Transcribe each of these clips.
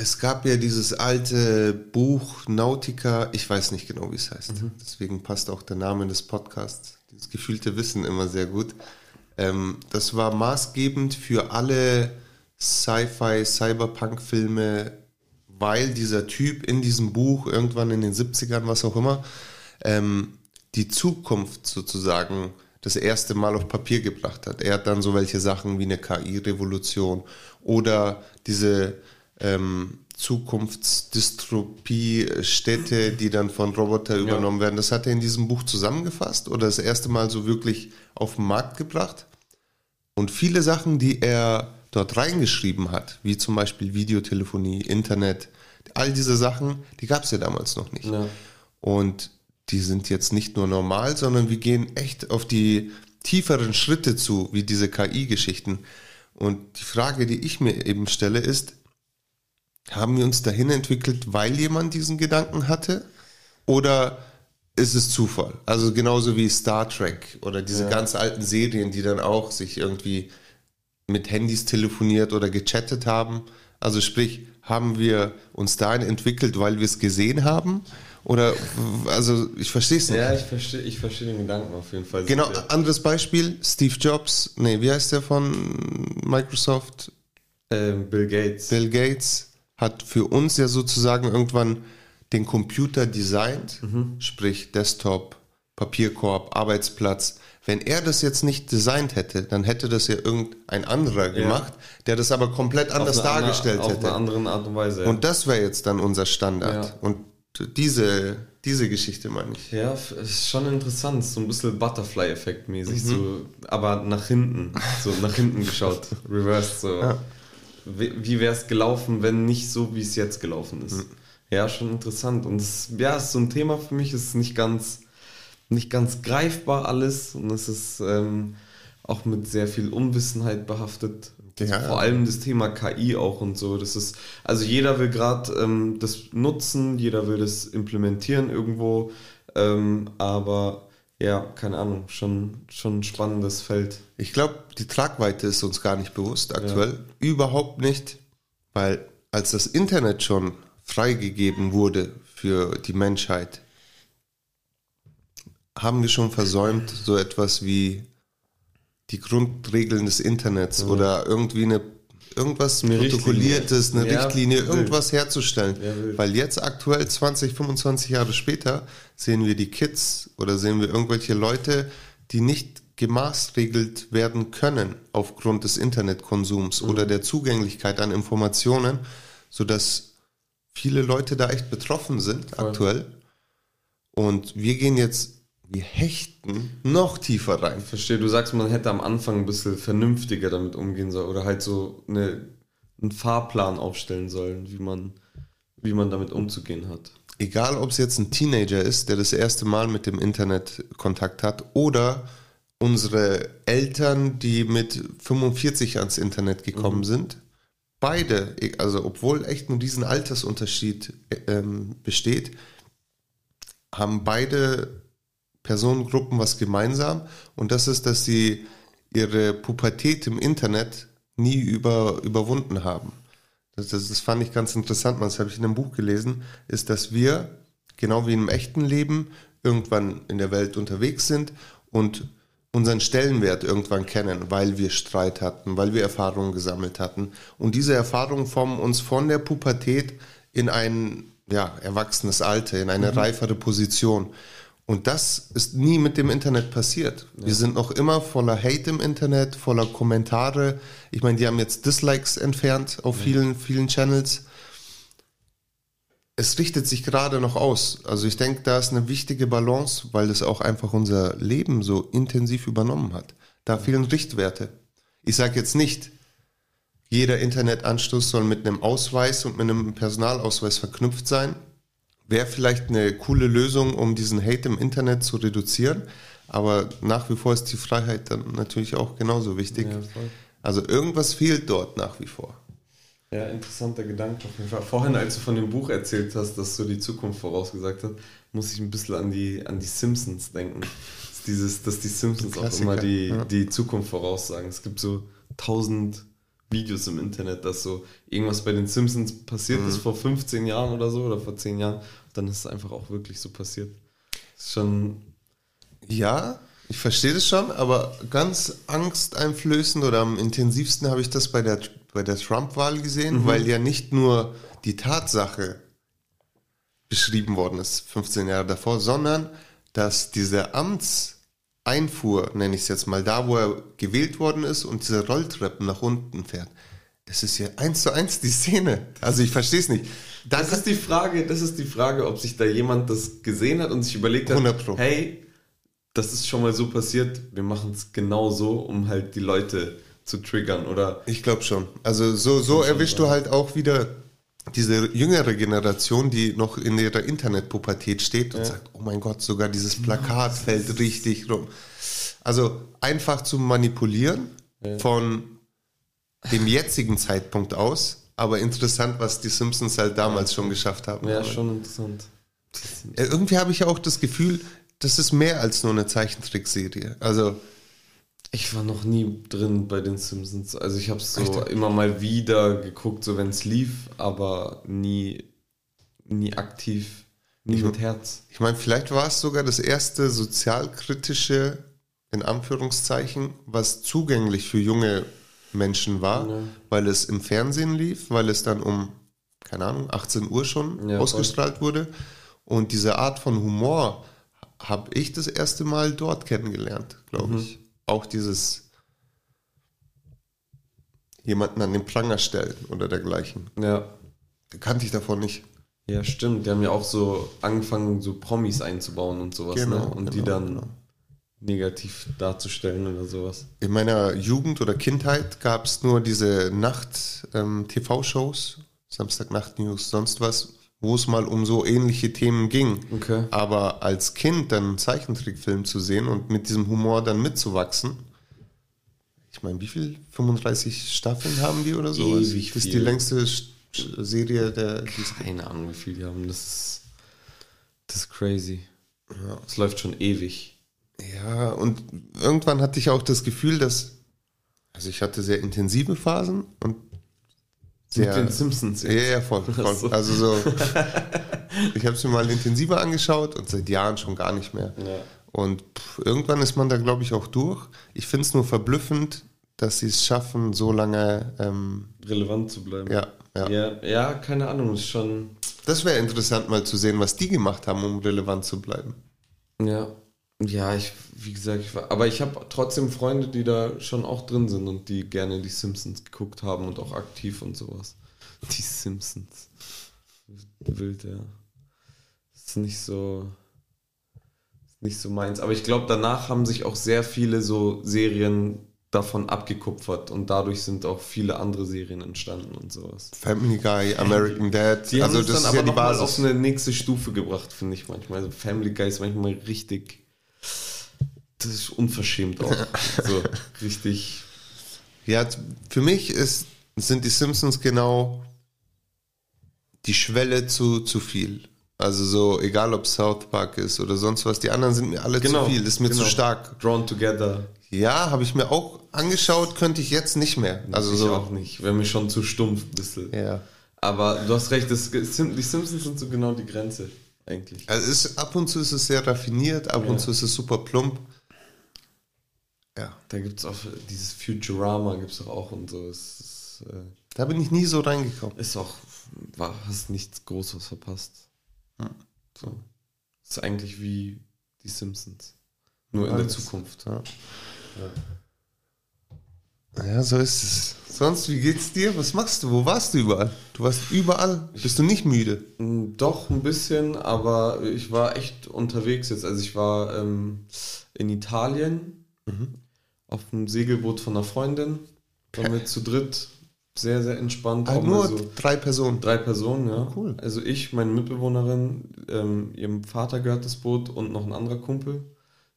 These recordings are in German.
Es gab ja dieses alte Buch Nautica, ich weiß nicht genau, wie es heißt. Mhm. Deswegen passt auch der Name des Podcasts, dieses gefühlte Wissen immer sehr gut. Ähm, das war maßgebend für alle Sci-Fi, Cyberpunk-Filme, weil dieser Typ in diesem Buch irgendwann in den 70ern, was auch immer, ähm, die Zukunft sozusagen das erste Mal auf Papier gebracht hat. Er hat dann so welche Sachen wie eine KI-Revolution oder diese ähm, Zukunftsdystropie-Städte, die dann von Roboter ja. übernommen werden. Das hat er in diesem Buch zusammengefasst oder das erste Mal so wirklich auf den Markt gebracht. Und viele Sachen, die er dort reingeschrieben hat, wie zum Beispiel Videotelefonie, Internet, all diese Sachen, die gab es ja damals noch nicht. Ja. Und die sind jetzt nicht nur normal, sondern wir gehen echt auf die tieferen Schritte zu, wie diese KI-Geschichten. Und die Frage, die ich mir eben stelle, ist, haben wir uns dahin entwickelt, weil jemand diesen Gedanken hatte? Oder ist es Zufall? Also genauso wie Star Trek oder diese ja. ganz alten Serien, die dann auch sich irgendwie mit Handys telefoniert oder gechattet haben. Also sprich, haben wir uns dahin entwickelt, weil wir es gesehen haben? Oder, also ich verstehe es nicht. Ja, ich verstehe ich versteh den Gedanken auf jeden Fall. Genau, anderes Beispiel, Steve Jobs, nee, wie heißt der von Microsoft? Ähm, Bill Gates. Bill Gates hat für uns ja sozusagen irgendwann den Computer designt, mhm. sprich Desktop, Papierkorb, Arbeitsplatz. Wenn er das jetzt nicht designt hätte, dann hätte das ja irgendein anderer gemacht, ja. der das aber komplett anders dargestellt andere, hätte. Auf eine andere Art und Weise. Ja. Und das wäre jetzt dann unser Standard. Ja. Und diese, diese Geschichte meine ich. Ja, ist schon interessant, so ein bisschen Butterfly-Effekt mäßig, mhm. so, aber nach hinten, so nach hinten geschaut, reversed, so. Wie, wäre es gelaufen, wenn nicht so, wie es jetzt gelaufen ist? Mhm. Ja, schon interessant. Und es, ja, ist so ein Thema für mich, ist nicht ganz nicht ganz greifbar alles und es ist ähm, auch mit sehr viel Unwissenheit behaftet. Ja. Vor allem das Thema KI auch und so. Das ist, also jeder will gerade ähm, das nutzen, jeder will das implementieren irgendwo, ähm, aber ja, keine Ahnung, schon, schon ein spannendes Feld. Ich glaube, die Tragweite ist uns gar nicht bewusst aktuell. Ja. Überhaupt nicht, weil als das Internet schon freigegeben wurde für die Menschheit, haben wir schon versäumt, so etwas wie die Grundregeln des Internets mhm. oder irgendwie eine irgendwas eine protokolliertes, eine ja, Richtlinie, irgendwas herzustellen. Ja, Weil jetzt aktuell 20, 25 Jahre später sehen wir die Kids oder sehen wir irgendwelche Leute, die nicht gemaßregelt werden können aufgrund des Internetkonsums mhm. oder der Zugänglichkeit an Informationen, sodass viele Leute da echt betroffen sind Voll. aktuell. Und wir gehen jetzt wir hechten noch tiefer rein. Ich verstehe, du sagst, man hätte am Anfang ein bisschen vernünftiger damit umgehen sollen oder halt so eine, einen Fahrplan aufstellen sollen, wie man, wie man damit umzugehen hat. Egal, ob es jetzt ein Teenager ist, der das erste Mal mit dem Internet Kontakt hat oder unsere Eltern, die mit 45 ans Internet gekommen mhm. sind, beide, also obwohl echt nur diesen Altersunterschied ähm, besteht, haben beide Personengruppen was gemeinsam und das ist, dass sie ihre Pubertät im Internet nie über, überwunden haben. Das, das, das fand ich ganz interessant, das habe ich in einem Buch gelesen, ist, dass wir, genau wie im echten Leben, irgendwann in der Welt unterwegs sind und unseren Stellenwert irgendwann kennen, weil wir Streit hatten, weil wir Erfahrungen gesammelt hatten. Und diese Erfahrungen formen uns von der Pubertät in ein ja, erwachsenes Alter, in eine mhm. reifere Position. Und das ist nie mit dem Internet passiert. Ja. Wir sind noch immer voller Hate im Internet, voller Kommentare. Ich meine, die haben jetzt Dislikes entfernt auf ja. vielen, vielen Channels. Es richtet sich gerade noch aus. Also ich denke, da ist eine wichtige Balance, weil es auch einfach unser Leben so intensiv übernommen hat. Da fehlen Richtwerte. Ich sage jetzt nicht, jeder Internetanstoß soll mit einem Ausweis und mit einem Personalausweis verknüpft sein wäre vielleicht eine coole Lösung, um diesen Hate im Internet zu reduzieren. Aber nach wie vor ist die Freiheit dann natürlich auch genauso wichtig. Ja, also irgendwas fehlt dort nach wie vor. Ja, interessanter Gedanke auf jeden Fall. Vorhin, als du von dem Buch erzählt hast, das so die Zukunft vorausgesagt hat, muss ich ein bisschen an die, an die Simpsons denken. Das dieses, dass die Simpsons auch immer die, ja. die Zukunft voraussagen. Es gibt so tausend Videos im Internet, dass so irgendwas bei den Simpsons passiert mhm. ist vor 15 Jahren oder so oder vor 10 Jahren. Dann ist es einfach auch wirklich so passiert. Das ist schon. Ja, ich verstehe das schon, aber ganz angsteinflößend oder am intensivsten habe ich das bei der, bei der Trump-Wahl gesehen, mhm. weil ja nicht nur die Tatsache beschrieben worden ist, 15 Jahre davor, sondern dass diese Amtseinfuhr, nenne ich es jetzt mal, da wo er gewählt worden ist und diese Rolltreppen nach unten fährt, es ist ja eins zu eins die Szene. Also ich verstehe es nicht. Das, ist die Frage, das ist die Frage, ob sich da jemand das gesehen hat und sich überlegt hat, hey, das ist schon mal so passiert, wir machen es genau so, um halt die Leute zu triggern, oder? Ich glaube schon. Also so, so erwischst du halt auch wieder diese jüngere Generation, die noch in ihrer Internetpubertät steht und ja. sagt, oh mein Gott, sogar dieses genau, Plakat ja, fällt richtig rum. Also einfach zu manipulieren ja. von dem jetzigen Zeitpunkt aus, aber interessant, was die Simpsons halt damals schon geschafft haben. Ja, schon interessant. Irgendwie habe ich auch das Gefühl, das ist mehr als nur eine Zeichentrickserie. Also ich war noch nie drin bei den Simpsons. Also ich habe es so Echt? immer mal wieder geguckt, so wenn es lief, aber nie, nie aktiv, nie ich, mit Herz. Ich meine, vielleicht war es sogar das erste sozialkritische, in Anführungszeichen, was zugänglich für junge Menschen war, ja. weil es im Fernsehen lief, weil es dann um, keine Ahnung, 18 Uhr schon ja, ausgestrahlt voll. wurde. Und diese Art von Humor habe ich das erste Mal dort kennengelernt, glaube mhm. ich. Auch dieses jemanden an den Pranger stellen oder dergleichen. Ja. Kannte ich davon nicht. Ja, stimmt. Die haben ja auch so angefangen, so Promis einzubauen und sowas, genau, ne? Und genau, die dann genau. Negativ darzustellen oder sowas. In meiner Jugend oder Kindheit gab es nur diese Nacht-TV-Shows, ähm, Samstagnacht-News, sonst was, wo es mal um so ähnliche Themen ging. Okay. Aber als Kind dann einen Zeichentrickfilm zu sehen und mit diesem Humor dann mitzuwachsen, ich meine, wie viel? 35 Staffeln haben die oder so? Das ist die längste Serie der. Keine Ahnung, wie viel die haben. Das ist, das ist crazy. Ja. Es läuft schon ewig. Ja, und irgendwann hatte ich auch das Gefühl, dass. Also ich hatte sehr intensive Phasen und sehr, Mit den Simpsons. Ja, ja, voll. voll. So. Also so, ich habe es mir mal intensiver angeschaut und seit Jahren schon gar nicht mehr. Ja. Und pff, irgendwann ist man da, glaube ich, auch durch. Ich finde es nur verblüffend, dass sie es schaffen, so lange ähm, relevant zu bleiben. Ja, ja. Ja, ja keine Ahnung, ist schon. Das wäre interessant mal zu sehen, was die gemacht haben, um relevant zu bleiben. Ja. Ja, ich, wie gesagt, ich war, aber ich habe trotzdem Freunde, die da schon auch drin sind und die gerne die Simpsons geguckt haben und auch aktiv und sowas. Die Simpsons. Wild, ja. Ist nicht so, ist nicht so meins. Aber ich glaube, danach haben sich auch sehr viele so Serien davon abgekupfert und dadurch sind auch viele andere Serien entstanden und sowas. Family Guy, American Dad, die also haben das dann aber ja die Basis. auf eine nächste Stufe gebracht, finde ich manchmal. Also Family Guy ist manchmal richtig das ist unverschämt auch. so richtig. Ja, für mich ist, sind die Simpsons genau die Schwelle zu, zu viel. Also so, egal ob South Park ist oder sonst was, die anderen sind mir alle genau, zu viel, das ist mir genau. zu stark. Drawn Together. Ja, habe ich mir auch angeschaut, könnte ich jetzt nicht mehr. Also ich so. auch nicht, wäre mir schon zu stumpf ein bisschen. Ja. Aber du hast recht, das, die Simpsons sind so genau die Grenze, eigentlich. Also ist, ab und zu ist es sehr raffiniert, ab ja. und zu ist es super plump. Ja. Da gibt es auch dieses Futurama, gibt es auch und so. Ist, äh, da bin ich nie so reingekommen. Ist auch, war, hast nichts Großes verpasst. Hm. So. Ist eigentlich wie die Simpsons. Nur in Alles. der Zukunft. Ja. ja. ja. so ist es. Sonst, wie geht's dir? Was machst du? Wo warst du überall? Du warst überall. Bist du nicht müde? Hm, doch, ein bisschen, aber ich war echt unterwegs jetzt. Also ich war ähm, in Italien mhm auf dem Segelboot von einer Freundin. Waren wir zu dritt. Sehr, sehr entspannt. Ah, nur so drei Personen? Drei Personen, ja. Oh, cool. Also ich, meine Mitbewohnerin, ähm, ihrem Vater gehört das Boot und noch ein anderer Kumpel.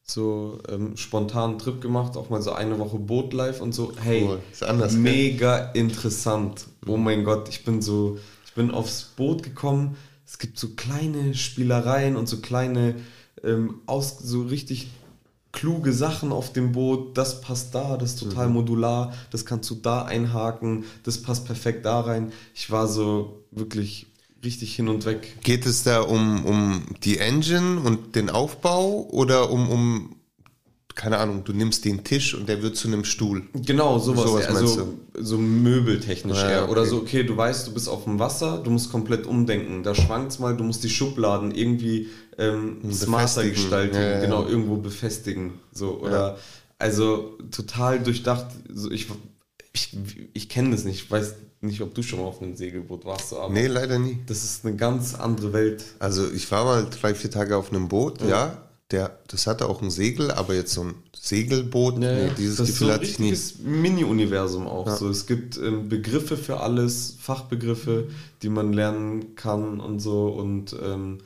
So ähm, spontan Trip gemacht, auch mal so eine Woche Boot live und so. Hey, cool. ist anders, mega gell? interessant. Oh mein Gott, ich bin so, ich bin aufs Boot gekommen. Es gibt so kleine Spielereien und so kleine, ähm, aus, so richtig kluge Sachen auf dem Boot, das passt da, das ist total mhm. modular, das kannst du da einhaken, das passt perfekt da rein. Ich war so wirklich richtig hin und weg. Geht es da um, um die Engine und den Aufbau oder um, um keine Ahnung, du nimmst den Tisch und der wird zu einem Stuhl. Genau, sowas, sowas also so möbeltechnisch ja, eher. Oder okay. so, okay, du weißt, du bist auf dem Wasser, du musst komplett umdenken. Da schwankt's mal, du musst die Schubladen irgendwie ähm, smarter gestalten, ja, ja, genau, irgendwo befestigen. So, oder also total durchdacht. So, ich ich, ich kenne das nicht, ich weiß nicht, ob du schon mal auf einem Segelboot warst. Aber nee, leider nie. Das ist eine ganz andere Welt. Also ich war mal drei, vier Tage auf einem Boot, ja der, das hatte auch ein Segel, aber jetzt so ein Segelboot, ja, nee, dieses das Gefühl ist so hatte ich nie. Das Mini-Universum auch ja. so. Es gibt ähm, Begriffe für alles, Fachbegriffe, die man lernen kann und so und ähm,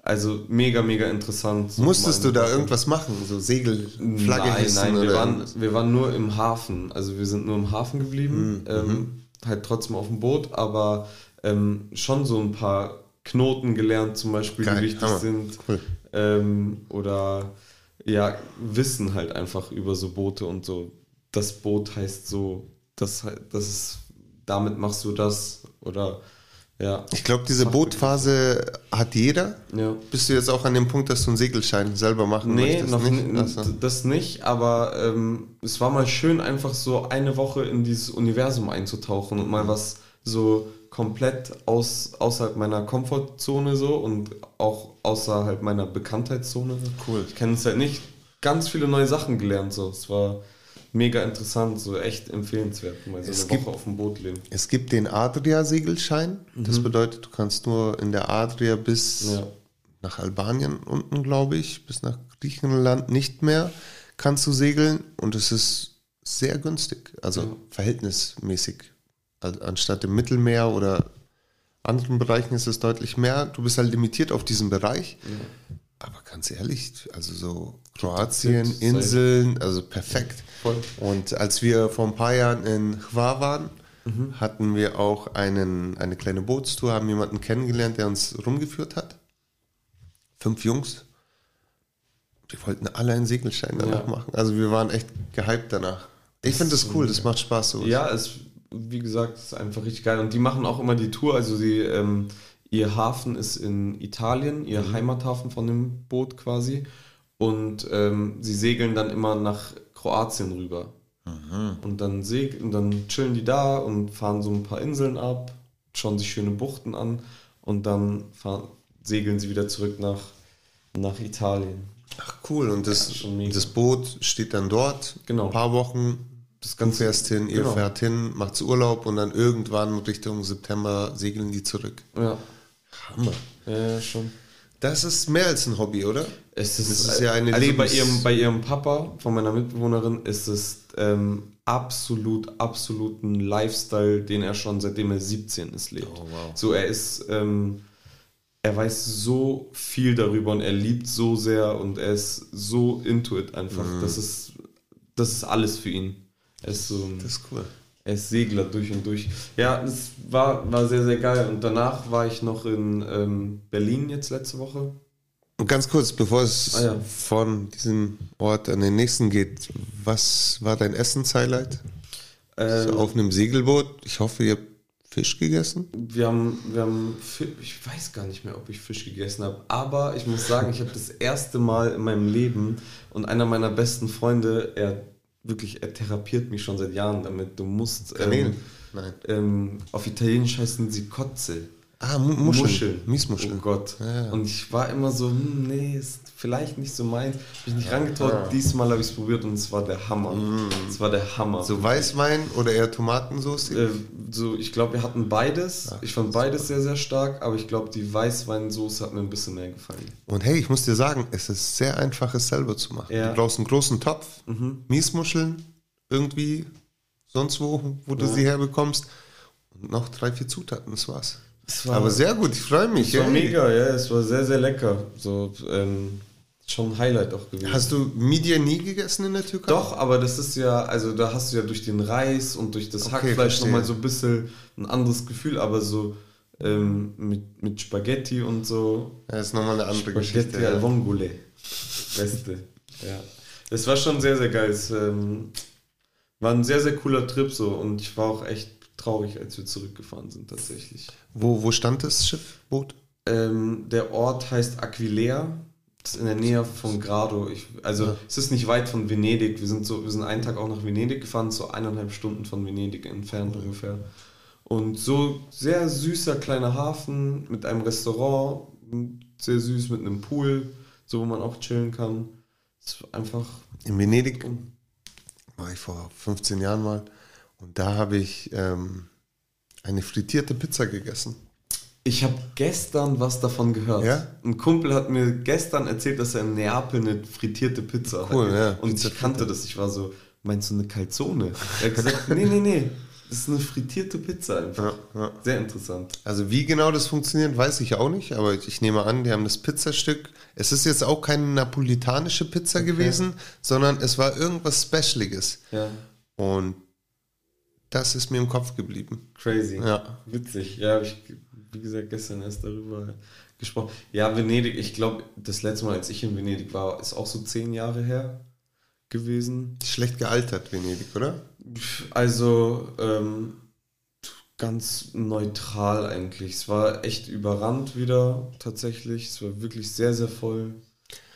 also mega, mega interessant. So Musstest du da Sachen. irgendwas machen? So Segel, Flagge Nein, nein, wir waren, wir waren nur im Hafen. Also wir sind nur im Hafen geblieben. Mhm. Ähm, mhm. Halt trotzdem auf dem Boot, aber ähm, schon so ein paar Knoten gelernt, zum Beispiel, Geil, die wichtig Hammer. sind. Cool ähm, oder ja, Wissen halt einfach über so Boote und so. Das Boot heißt so, das, das ist, damit machst du das oder ja. Ich glaube, diese Bootphase hat jeder. Ja. Bist du jetzt auch an dem Punkt, dass du einen Segelschein selber machen nee, möchtest? Noch nicht, also. das nicht, aber ähm, es war mal schön, einfach so eine Woche in dieses Universum einzutauchen und mal was so komplett aus, außerhalb meiner Komfortzone so und auch außerhalb meiner Bekanntheitszone. Cool. Ich kenne es halt nicht. Ganz viele neue Sachen gelernt so. Es war mega interessant, so echt empfehlenswert, mal so es eine gibt, Woche auf dem Boot leben. Es gibt den Adria-Segelschein. Mhm. Das bedeutet, du kannst nur in der Adria bis ja. nach Albanien unten, glaube ich, bis nach Griechenland nicht mehr kannst du segeln und es ist sehr günstig, also ja. verhältnismäßig anstatt im Mittelmeer oder anderen Bereichen ist es deutlich mehr. Du bist halt limitiert auf diesen Bereich. Ja. Aber ganz ehrlich, also so Kroatien, Inseln, also perfekt. Voll. Und als wir vor ein paar Jahren in Hvar waren, mhm. hatten wir auch einen, eine kleine Bootstour, haben jemanden kennengelernt, der uns rumgeführt hat. Fünf Jungs. Wir wollten alle einen Segelschein danach ja. machen. Also wir waren echt gehypt danach. Ich finde das cool, das macht Spaß so. Ja, es wie gesagt, ist einfach richtig geil. Und die machen auch immer die Tour. Also sie, ähm, ihr Hafen ist in Italien, ihr mhm. Heimathafen von dem Boot quasi. Und ähm, sie segeln dann immer nach Kroatien rüber. Mhm. Und dann segeln, dann chillen die da und fahren so ein paar Inseln ab, schauen sich schöne Buchten an und dann segeln sie wieder zurück nach, nach Italien. Ach cool, und das, ja, das Boot steht dann dort genau. ein paar Wochen das Ganze erst hin, ihr genau. fährt hin, macht Urlaub und dann irgendwann Richtung September segeln die zurück. Ja. Hammer. Ja, schon. Das ist mehr als ein Hobby, oder? Es ist, das ist ja eine also Lebens bei ihrem, bei ihrem Papa, von meiner Mitbewohnerin, ist es ähm, absolut, absolut ein Lifestyle, den er schon seitdem er 17 ist lebt. Oh, wow. So, er ist, ähm, er weiß so viel darüber und er liebt so sehr und er ist so into it einfach. Mhm. Das ist, das ist alles für ihn. Er ist so das ist cool. Er ist Segler durch und durch. Ja, es war, war sehr, sehr geil. Und danach war ich noch in ähm, Berlin jetzt letzte Woche. Und ganz kurz, bevor es ah, ja. von diesem Ort an den nächsten geht, was war dein Essenshighlight? Ähm, auf einem Segelboot. Ich hoffe, ihr habt Fisch gegessen? Wir haben, wir haben, ich weiß gar nicht mehr, ob ich Fisch gegessen habe, aber ich muss sagen, ich habe das erste Mal in meinem Leben und einer meiner besten Freunde, er wirklich, er therapiert mich schon seit Jahren damit. Du musst. Ähm, Nein. Ähm, auf Italienisch heißen sie Kotze. Ah, Muscheln. Muscheln. Miesmuscheln. Oh Gott. Ja. Und ich war immer so, hm, nee, ist vielleicht nicht so meins. Hab ich nicht rangetraut. Ja. Diesmal habe ich es probiert und es war der Hammer. Mm. Es war der Hammer. So Weißwein oder eher Tomatensauce? Äh, so, ich glaube, wir hatten beides. Ach, ich fand beides sehr, sehr stark, aber ich glaube, die Weißweinsauce hat mir ein bisschen mehr gefallen. Und hey, ich muss dir sagen, es ist sehr einfach, es selber zu machen. Ja. Du brauchst einen großen Topf, mhm. Miesmuscheln, irgendwie, sonst wo, wo du ja. sie herbekommst. Und noch drei, vier Zutaten, das war's. War, Aber sehr gut, ich freue mich. Es war mega, ja, es war sehr, sehr lecker. So, ähm, schon ein Highlight auch gewesen. Hast du Media nie gegessen in der Türkei? Doch, aber das ist ja, also da hast du ja durch den Reis und durch das okay, Hackfleisch nochmal so ein bisschen ein anderes Gefühl, aber so ähm, mit, mit Spaghetti und so. Ja, ist nochmal eine andere Spaghetti Geschichte. Spaghetti al vongole. Beste. ja. Es war schon sehr, sehr geil. Es ähm, war ein sehr, sehr cooler Trip so und ich war auch echt traurig, als wir zurückgefahren sind tatsächlich. Wo, wo stand das Schiff, Boot? Ähm, der Ort heißt Aquilea. Das ist in der Nähe von Grado. Ich, also ja. es ist nicht weit von Venedig. Wir sind so, wir sind einen Tag auch nach Venedig gefahren, so eineinhalb Stunden von Venedig entfernt mhm. ungefähr. Und so sehr süßer kleiner Hafen mit einem Restaurant, sehr süß mit einem Pool, so wo man auch chillen kann. Es ist einfach. In Venedig war ich vor 15 Jahren mal und da habe ich ähm, eine frittierte Pizza gegessen. Ich habe gestern was davon gehört. Ja? Ein Kumpel hat mir gestern erzählt, dass er in Neapel eine frittierte Pizza cool, hat. Ja. Und Pizza ich kannte das. Ich war so, meinst du eine Calzone? Er hat gesagt, nee, nee, nee. Das ist eine frittierte Pizza einfach. Ja, ja. Sehr interessant. Also wie genau das funktioniert, weiß ich auch nicht, aber ich nehme an, die haben das Pizzastück. Es ist jetzt auch keine napolitanische Pizza okay. gewesen, sondern es war irgendwas Specialiges. Ja. Und das ist mir im Kopf geblieben. Crazy. Ja. Witzig. Ja, ich wie gesagt, gestern erst darüber gesprochen. Ja, Venedig, ich glaube, das letzte Mal, als ich in Venedig war, ist auch so zehn Jahre her gewesen. Schlecht gealtert, Venedig, oder? Also, ähm, ganz neutral eigentlich. Es war echt überrannt wieder, tatsächlich. Es war wirklich sehr, sehr voll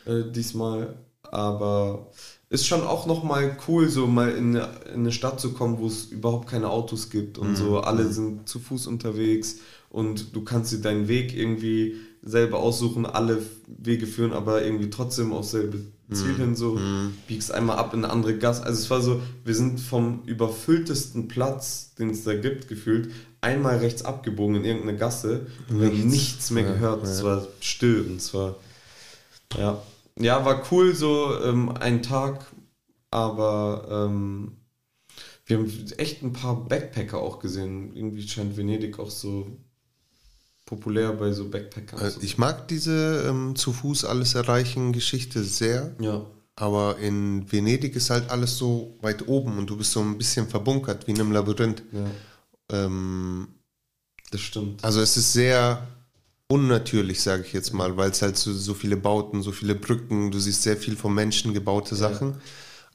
äh, diesmal. Aber ist schon auch nochmal cool, so mal in eine, in eine Stadt zu kommen, wo es überhaupt keine Autos gibt und mhm. so. Alle mhm. sind zu Fuß unterwegs und du kannst dir deinen Weg irgendwie selber aussuchen. Alle Wege führen aber irgendwie trotzdem auf selbe Ziel mhm. hin, so mhm. biegst einmal ab in eine andere Gasse. Also es war so, wir sind vom überfülltesten Platz, den es da gibt, gefühlt, einmal rechts abgebogen in irgendeine Gasse und wir haben nichts mehr gehört. Ja, ja. Es war still und es war, ja, ja, war cool so ähm, ein Tag, aber ähm, wir haben echt ein paar Backpacker auch gesehen. Irgendwie scheint Venedig auch so populär bei so Backpackern. Also ich mag diese ähm, zu Fuß alles erreichen Geschichte sehr. Ja. Aber in Venedig ist halt alles so weit oben und du bist so ein bisschen verbunkert wie in einem Labyrinth. Ja. Ähm, das stimmt. Also es ist sehr unnatürlich, sage ich jetzt mal, weil es halt so, so, viele Bauten, so viele Brücken, du siehst sehr viel von Menschen gebaute Sachen.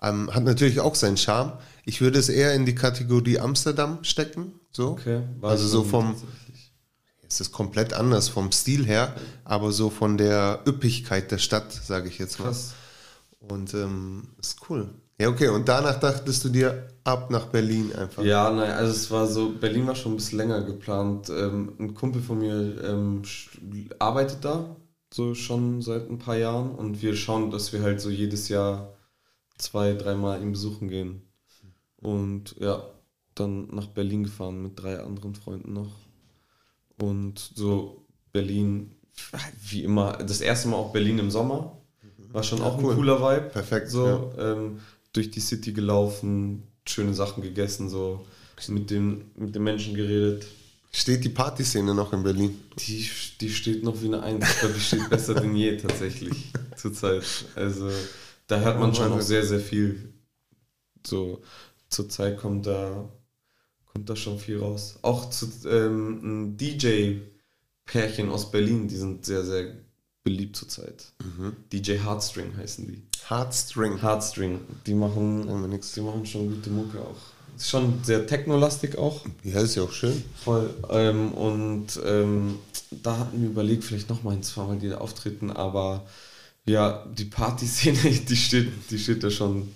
Ja. Ähm, hat natürlich auch seinen Charme. Ich würde es eher in die Kategorie Amsterdam stecken. So. Okay, also so vom. Es ist komplett anders vom Stil her, aber so von der Üppigkeit der Stadt, sage ich jetzt mal. Krass. Und ähm, ist cool. Ja, okay. Und danach dachtest du dir ab nach Berlin einfach? Ja, nein, also es war so, Berlin war schon ein bisschen länger geplant. Ähm, ein Kumpel von mir ähm, arbeitet da, so schon seit ein paar Jahren. Und wir schauen, dass wir halt so jedes Jahr zwei, dreimal ihn besuchen gehen. Und ja, dann nach Berlin gefahren mit drei anderen Freunden noch. Und so Berlin, wie immer, das erste Mal auch Berlin im Sommer. War schon ja, auch cool. ein cooler Vibe. Perfekt. So, ja. ähm, durch die City gelaufen, schöne Sachen gegessen, so mit den, mit den Menschen geredet. Steht die Partyszene noch in Berlin? Die, die steht noch wie eine Eins. Ich glaube, die steht besser denn je tatsächlich zurzeit. Also da hört man schon noch sehr, sehr viel. So zurzeit kommt da kommt da schon viel raus. Auch zu, ähm, ein DJ-Pärchen aus Berlin, die sind sehr, sehr beliebt zurzeit. Mhm. DJ Heartstring heißen die. Heartstring. Heartstring. Die machen, die machen schon gute Mucke auch. Ist schon sehr technolastig auch. Ja, ist ja auch schön. Voll. Ähm, und ähm, da hatten wir überlegt, vielleicht noch mal ein, zwei Mal die da auftreten, aber ja, die Partyszene, die steht, die steht da schon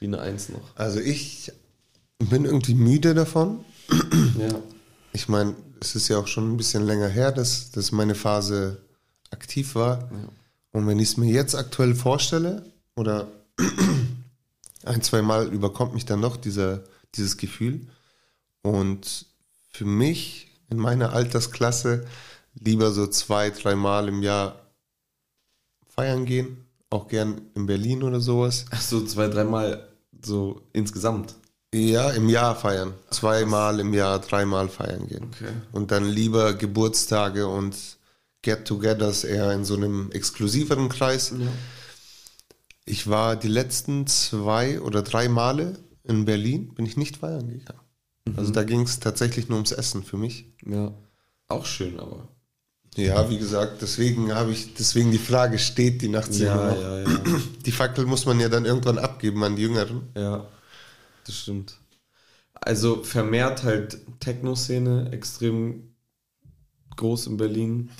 wie eine Eins noch. Also ich bin irgendwie müde davon. Ja. Ich meine, es ist ja auch schon ein bisschen länger her, dass, dass meine Phase aktiv war. Ja. Und wenn ich es mir jetzt aktuell vorstelle, oder ein, zwei Mal überkommt mich dann noch dieser, dieses Gefühl. Und für mich in meiner Altersklasse lieber so zwei, drei Mal im Jahr feiern gehen. Auch gern in Berlin oder sowas. Ach so, zwei, dreimal so insgesamt. Ja, im Jahr feiern. Zweimal im Jahr, dreimal feiern gehen. Okay. Und dann lieber Geburtstage und Get-togethers eher in so einem exklusiveren Kreis. Ja. Ich war die letzten zwei oder drei Male in Berlin, bin ich nicht feiern gegangen. Mhm. Also da ging es tatsächlich nur ums Essen für mich. Ja, auch schön, aber. Ja, wie gesagt, deswegen habe ich, deswegen die Frage, steht die Nachtszene Ja, ja, ja. Die Fackel muss man ja dann irgendwann abgeben an die Jüngeren. Ja, das stimmt. Also vermehrt halt Techno-Szene extrem groß in Berlin.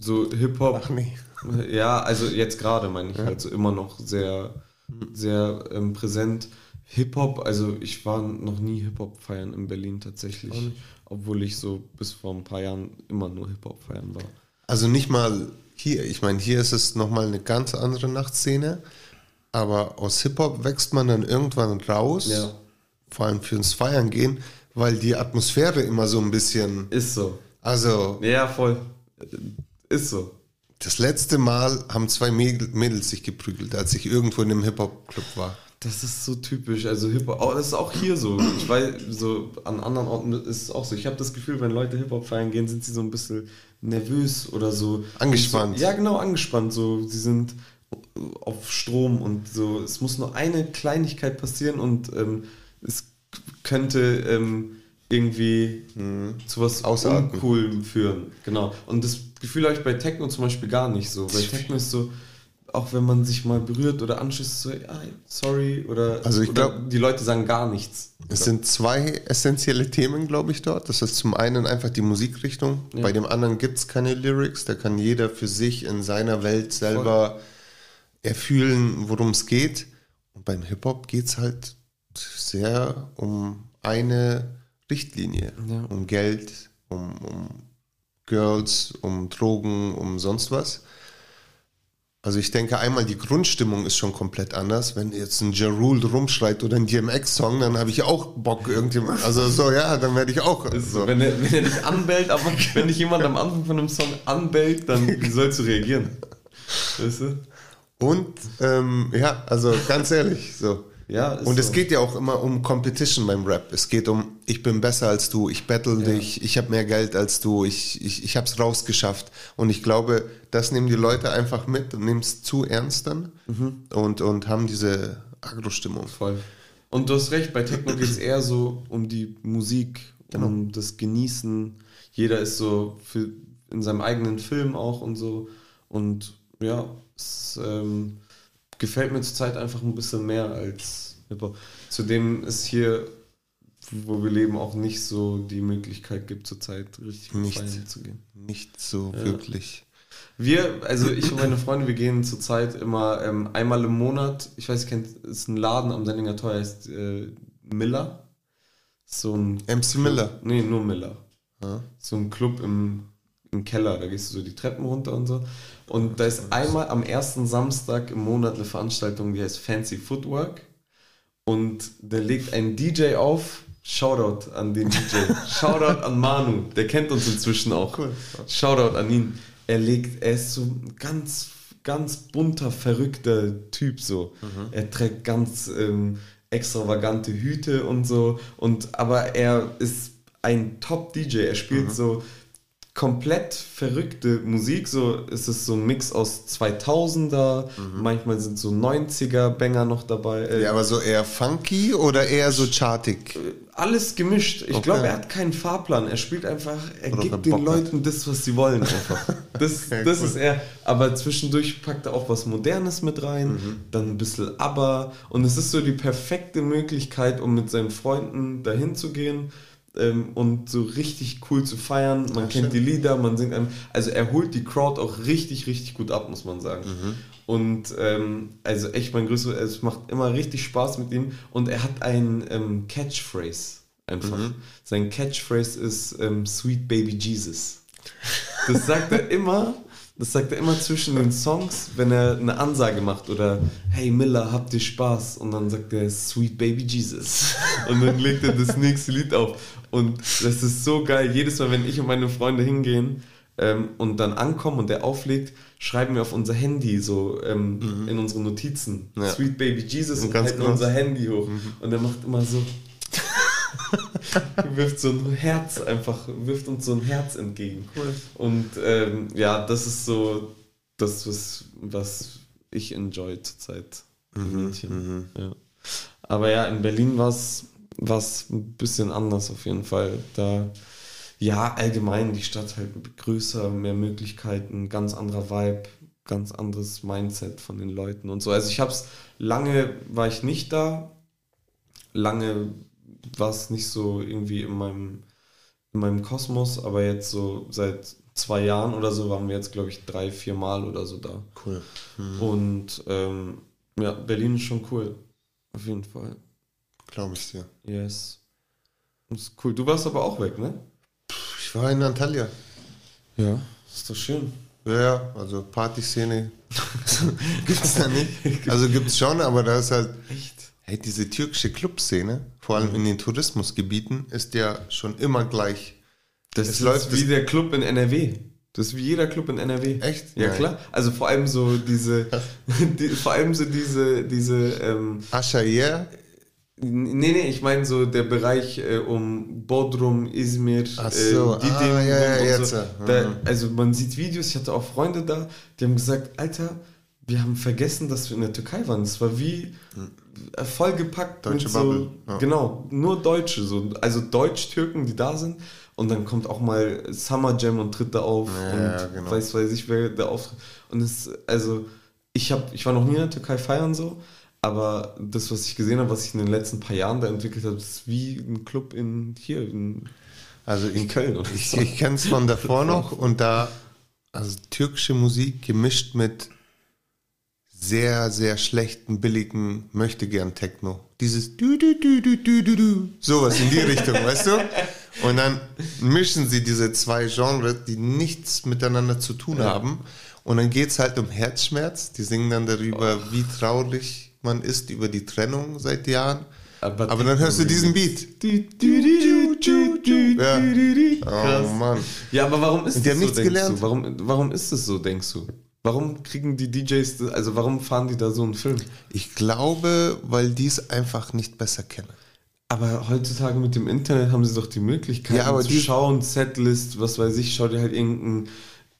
So Hip-Hop. Ach nee. Ja, also jetzt gerade meine ich halt so immer noch sehr, sehr ähm, präsent. Hip-Hop, also ich war noch nie Hip-Hop feiern in Berlin tatsächlich. Obwohl ich so bis vor ein paar Jahren immer nur Hip-Hop feiern war. Also nicht mal hier, ich meine, hier ist es nochmal eine ganz andere Nachtszene, aber aus Hip-Hop wächst man dann irgendwann raus, Ja. vor allem fürs Feiern gehen, weil die Atmosphäre immer so ein bisschen, Ist so. Also Ja, voll. Ist so. das letzte Mal haben zwei Mädel- Mädels sich geprügelt, als ich irgendwo in einem Hip-Hop-Club war. Das ist so typisch. Also Hip-Hop, oh, das ist auch hier so. Ich weiß, so an anderen Orten ist es auch so. Ich habe das Gefühl, wenn Leute Hip-Hop feiern gehen, sind sie so ein bisschen nervös oder so. Angespannt. So, ja, genau, angespannt. So, sie sind auf Strom und so. Es muss nur eine Kleinigkeit passieren und ähm, es könnte ähm, irgendwie zu was Mhm. Ausarten. Uncoolem führen. Genau. Und das Gefühl habe ich bei Techno zum Beispiel gar nicht so. Bei Techno ist so, auch wenn man sich mal berührt oder anschließt, so, ja, sorry, oder, Also ich oder glaub- die Leute sagen gar nichts. Es sind zwei essentielle Themen, glaube ich, dort. Das ist zum einen einfach die Musikrichtung. Bei dem anderen gibt es keine Lyrics. Da kann jeder für sich in seiner Welt selber erfühlen, worum es geht. Und beim Hip-Hop geht es halt sehr um eine Richtlinie. Ja. Um Geld, um, um Girls, um Drogen, um sonst was. Also ich denke einmal, die Grundstimmung ist schon komplett anders. Wenn jetzt ein Ja Rule rumschreit oder ein DMX-Song, dann habe ich auch Bock irgendjemand. Also so, ja, dann werde ich auch so. Wenn, er, wenn er dich anbellt, aber wenn dich jemand am Anfang von einem Song anbellt, dann wie sollst du reagieren? Weißt du? Und ähm, ja, also ganz ehrlich, so. Ja, Und es so. geht ja auch immer um Competition beim Rap. Es geht um, ich bin besser als du, ich battle dich, ich habe mehr Geld als du, ich, ich, ich habe es rausgeschafft. Und ich glaube, das nehmen die Leute einfach mit und nehmen es zu ernst dann Mhm. und, und haben diese Agro-Stimmung. Voll. Und du hast recht, bei Techno geht es eher so um die Musik, um das Genießen. Jeder ist so für, in seinem eigenen Film auch und so. Und ja, es ähm, gefällt mir zurzeit einfach ein bisschen mehr als Hip-Hop. Zudem ist hier, wo wir leben, auch nicht so die Möglichkeit gibt, zurzeit richtig Nicht. feiern zu gehen. Nicht so wirklich. Wir, also ich und meine Freunde, wir gehen zurzeit immer ähm, einmal im Monat. Ich weiß, ihr kennt, ist ein Laden am Sendinger Tor, heißt äh, Miller. So ein. MC Miller. Nee, nur Miller. Ja. So ein Club im, im Keller, da gehst du so die Treppen runter und so. Und da ist einmal am ersten Samstag im Monat eine Veranstaltung, die heißt Fancy Footwork. Und der legt einen DJ auf. Shoutout an den DJ. Shoutout an Manu. Der kennt uns inzwischen auch. Cool. Shoutout an ihn. Er legt, er ist so ein ganz, ganz bunter, verrückter Typ so. Er trägt ganz ähm, extravagante Hüte und so. Und aber er ist ein Top-DJ. Er spielt so komplett verrückte Musik. So ist es so ein Mix aus 2000er, manchmal sind so 90er Banger noch dabei. Äh, Ja, aber so eher funky oder eher so chartig? alles gemischt. Ich Okay. glaube, er hat keinen Fahrplan. Er spielt einfach, er Worauf er gibt den Bock hat. Leuten das, was sie wollen einfach. Das, Ja, das cool. ist er. Aber zwischendurch packt er auch was Modernes mit rein, Mhm. dann ein bisschen Aber. Und es ist so die perfekte Möglichkeit, um mit seinen Freunden dahin zu gehen. Ähm, und so richtig cool zu feiern. Man kennt die Lieder, man singt einem. Also er holt die Crowd auch richtig, richtig gut ab, muss man sagen. Mhm. Und ähm, also echt mein größter, es macht immer richtig Spaß mit ihm. Und er hat ein ähm, Catchphrase einfach. Sein Catchphrase ist ähm, Sweet Baby Jesus. Das sagt er immer, das sagt er immer zwischen den Songs, wenn er eine Ansage macht oder Hey Miller, habt ihr Spaß? Und dann sagt er Sweet Baby Jesus. Und dann legt er das nächste Lied auf. Und das ist so geil. Jedes Mal, wenn ich und meine Freunde hingehen ähm, und dann ankommen und der auflegt, schreiben wir auf unser Handy so ähm, in unsere Notizen Ja. Sweet Baby Jesus und Ganz halten groß. unser Handy hoch. Und er macht immer so. wirft so ein Herz einfach, wirft uns so ein Herz entgegen. Cool. Und ähm, ja, das ist so das, was, was ich enjoy zurzeit. die Mädchen. Ja. Aber ja, in Berlin war es ein bisschen anders auf jeden Fall. Da Ja, allgemein die Stadt halt größer, mehr Möglichkeiten, ganz anderer Vibe, ganz anderes Mindset von den Leuten und so. Also ich hab's lange war ich nicht da, lange war es nicht so irgendwie in meinem in meinem Kosmos, aber jetzt so seit zwei Jahren oder so waren wir jetzt glaube ich drei, vier Mal oder so da. Cool. Mhm. Und ähm, ja, Berlin ist schon cool, auf jeden Fall. Glaube ich dir. Yes. Das ist cool. Du warst aber auch weg, ne? Ich war in Antalya. Ja, ist doch schön. Ja, ja, also Partyszene gibt's da nicht. Also gibt's schon, aber da ist halt. Echt? Hey, diese türkische Clubszene, vor allem in den Tourismusgebieten, ist ja schon immer gleich. Das Es ist läuft- wie der Club in NRW. Das ist wie jeder Club in NRW. Echt? Ja, Nein. klar. Also vor allem so diese, die, vor allem so diese, diese, ähm, Aşağı nee, nee, ich meine so der Bereich äh, um Bodrum, Izmir, Ach so, äh, ah, ja, ja, so. ja. Da, Mhm. also man sieht Videos, ich hatte auch Freunde da, die haben gesagt, Alter, wir haben vergessen, dass wir in der Türkei waren. Das war wie äh, vollgepackt. Deutsche mit so, Bubble, ja. genau, nur Deutsche, so, also Deutsch-Türken, die da sind. Und dann kommt auch mal Summer Jam und tritt da auf Ja, und genau. weiß, weiß ich, wer da auftritt. Und es, also, ich habe, ich war noch nie in der Türkei feiern so, aber das, was ich gesehen habe, was sich in den letzten paar Jahren da entwickelt hat, ist wie ein Club in hier in, Also in Köln oder Ich, so. ich kenne es von davor noch und da, also türkische Musik gemischt mit sehr, sehr schlechten, billigen, möchte gern Techno. Dieses du du du du du du du sowas in die Richtung, weißt du? Und dann mischen sie diese zwei Genres, die nichts miteinander zu tun haben. Und dann geht es halt um Herzschmerz. Die singen dann darüber, wie traurig man ist über die Trennung seit Jahren. Aber Aber dann hörst du diesen Beat. Ja. Oh Mann. Ja, aber warum ist das haben so, nichts denkst gelernt. du? Warum, warum ist es so, denkst du? Warum kriegen die DJs, das- also warum fahren die da so einen Film? Ich glaube, weil die es einfach nicht besser kennen. Aber heutzutage mit dem Internet haben sie doch die Möglichkeit Ja, aber zu die- schauen, Setlist, was weiß ich, schau dir halt irgendeinen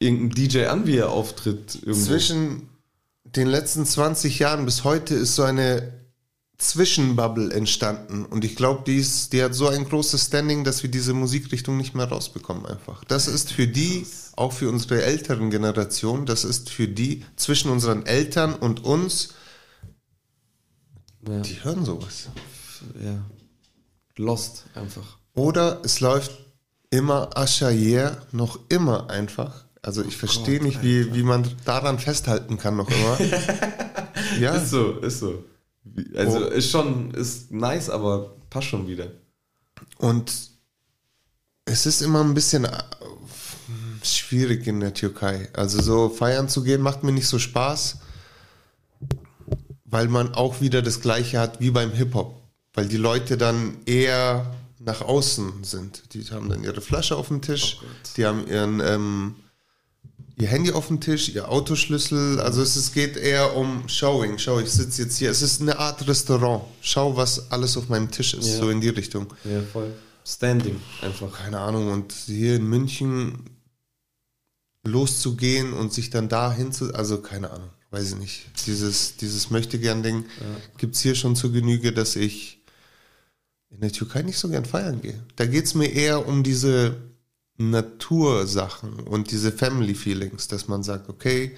irgendein DJ an, wie er auftritt. Irgendwo. Zwischen den letzten 20 Jahren bis heute ist so eine Zwischenbubble entstanden. Und ich glaube, die, ist- die hat so ein großes Standing, dass wir diese Musikrichtung nicht mehr rausbekommen einfach. Das ist für die, auch für unsere älteren Generationen, das ist für die zwischen unseren Eltern und uns, ja, die hören sowas. ja. Lost einfach. Oder es läuft immer Aschayer noch immer einfach. Also ich verstehe Gott, nicht, wie, wie man daran festhalten kann noch immer. ja, Ist so, ist so. Also Oh. ist schon, ist nice, aber passt schon wieder. und es ist immer ein bisschen äh, schwierig in der Türkei. Also so feiern zu gehen macht mir nicht so Spaß, weil man auch wieder das gleiche hat wie beim Hip-Hop. Weil die Leute dann eher nach außen sind. Die haben dann ihre Flasche auf dem Tisch, Oh die haben ihren ähm, ihr Handy auf dem Tisch, ihr Autoschlüssel. Also es, es geht eher um Showing. Schau, ich sitze jetzt hier. Es ist eine Art Restaurant. Schau, was alles auf meinem Tisch ist. Ja. So in die Richtung. Ja, voll. Standing einfach. Keine Ahnung. Und hier in München loszugehen und sich dann da hinzu... Also keine Ahnung. Weiß ich nicht. Dieses, dieses Möchtegern-Ding gibt es hier schon zur Genüge, dass ich in der Türkei nicht so gern feiern gehe. Da geht es mir eher um diese Natursachen und diese Family Feelings, dass man sagt, okay,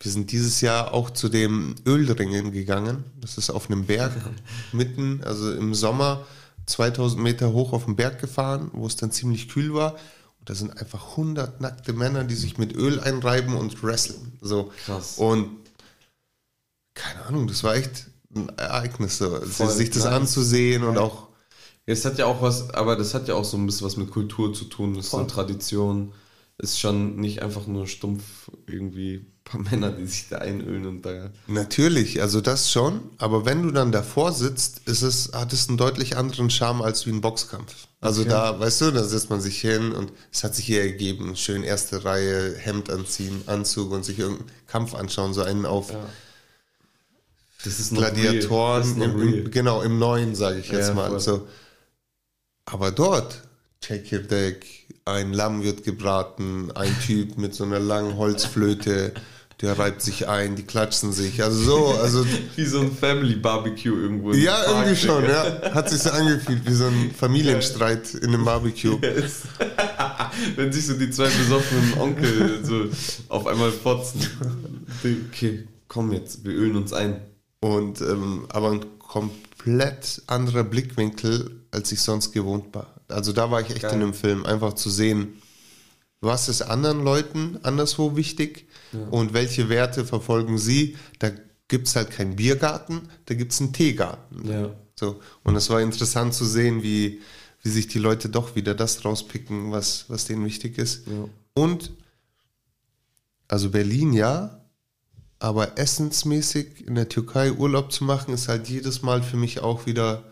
wir sind dieses Jahr auch zu dem Ölringen gegangen. Das ist auf einem Berg mitten, also im Sommer 2000 Meter hoch auf den Berg gefahren, wo es dann ziemlich kühl war. Und da sind einfach 100 nackte Männer, die sich mit Öl einreiben und wresteln. So. Krass. Und keine Ahnung, das war echt ein Ereignis, so, sich das nice. anzusehen und auch Es hat ja auch was, aber das hat ja auch so ein bisschen was mit Kultur zu tun. Das ist eine Tradition. Ist schon nicht einfach nur stumpf irgendwie ein paar Männer, die sich da einölen und da. Natürlich, also das schon, aber wenn du dann davor sitzt, ist es, hat es einen deutlich anderen Charme als wie ein Boxkampf. Also Okay. da, weißt du, da setzt man sich hin und es hat sich hier ergeben, schön erste Reihe, Hemd anziehen, Anzug und sich irgendeinen Kampf anschauen, so einen auf Das ist noch Gladiatoren, real. Das ist noch im, im, genau, im Neuen, sage ich jetzt Ja, mal. voll. So. Aber dort, Çekirdek, ein Lamm wird gebraten, ein Typ mit so einer langen Holzflöte, der reibt sich ein, die klatschen sich. Also so, also. wie so ein Family Barbecue irgendwo. Ja, Park, irgendwie schon, ja. Hat sich so angefühlt wie so ein Familienstreit in einem Barbecue. Yes. Wenn sich so die zwei besoffenen Onkel so auf einmal fotzen. Okay, komm jetzt, wir ölen uns ein. Und ähm, aber ein komplett anderer Blickwinkel, als ich sonst gewohnt war. Also da war ich echt Geil. in dem Film, einfach zu sehen, was ist anderen Leuten anderswo wichtig ja. und welche Werte verfolgen sie. Da gibt es halt keinen Biergarten, da gibt es einen Teegarten. Ja. So. Und es war interessant zu sehen, wie, wie sich die Leute doch wieder das rauspicken, was, was denen wichtig ist. Ja. Und also Berlin ja, aber essensmäßig in der Türkei Urlaub zu machen, ist halt jedes Mal für mich auch wieder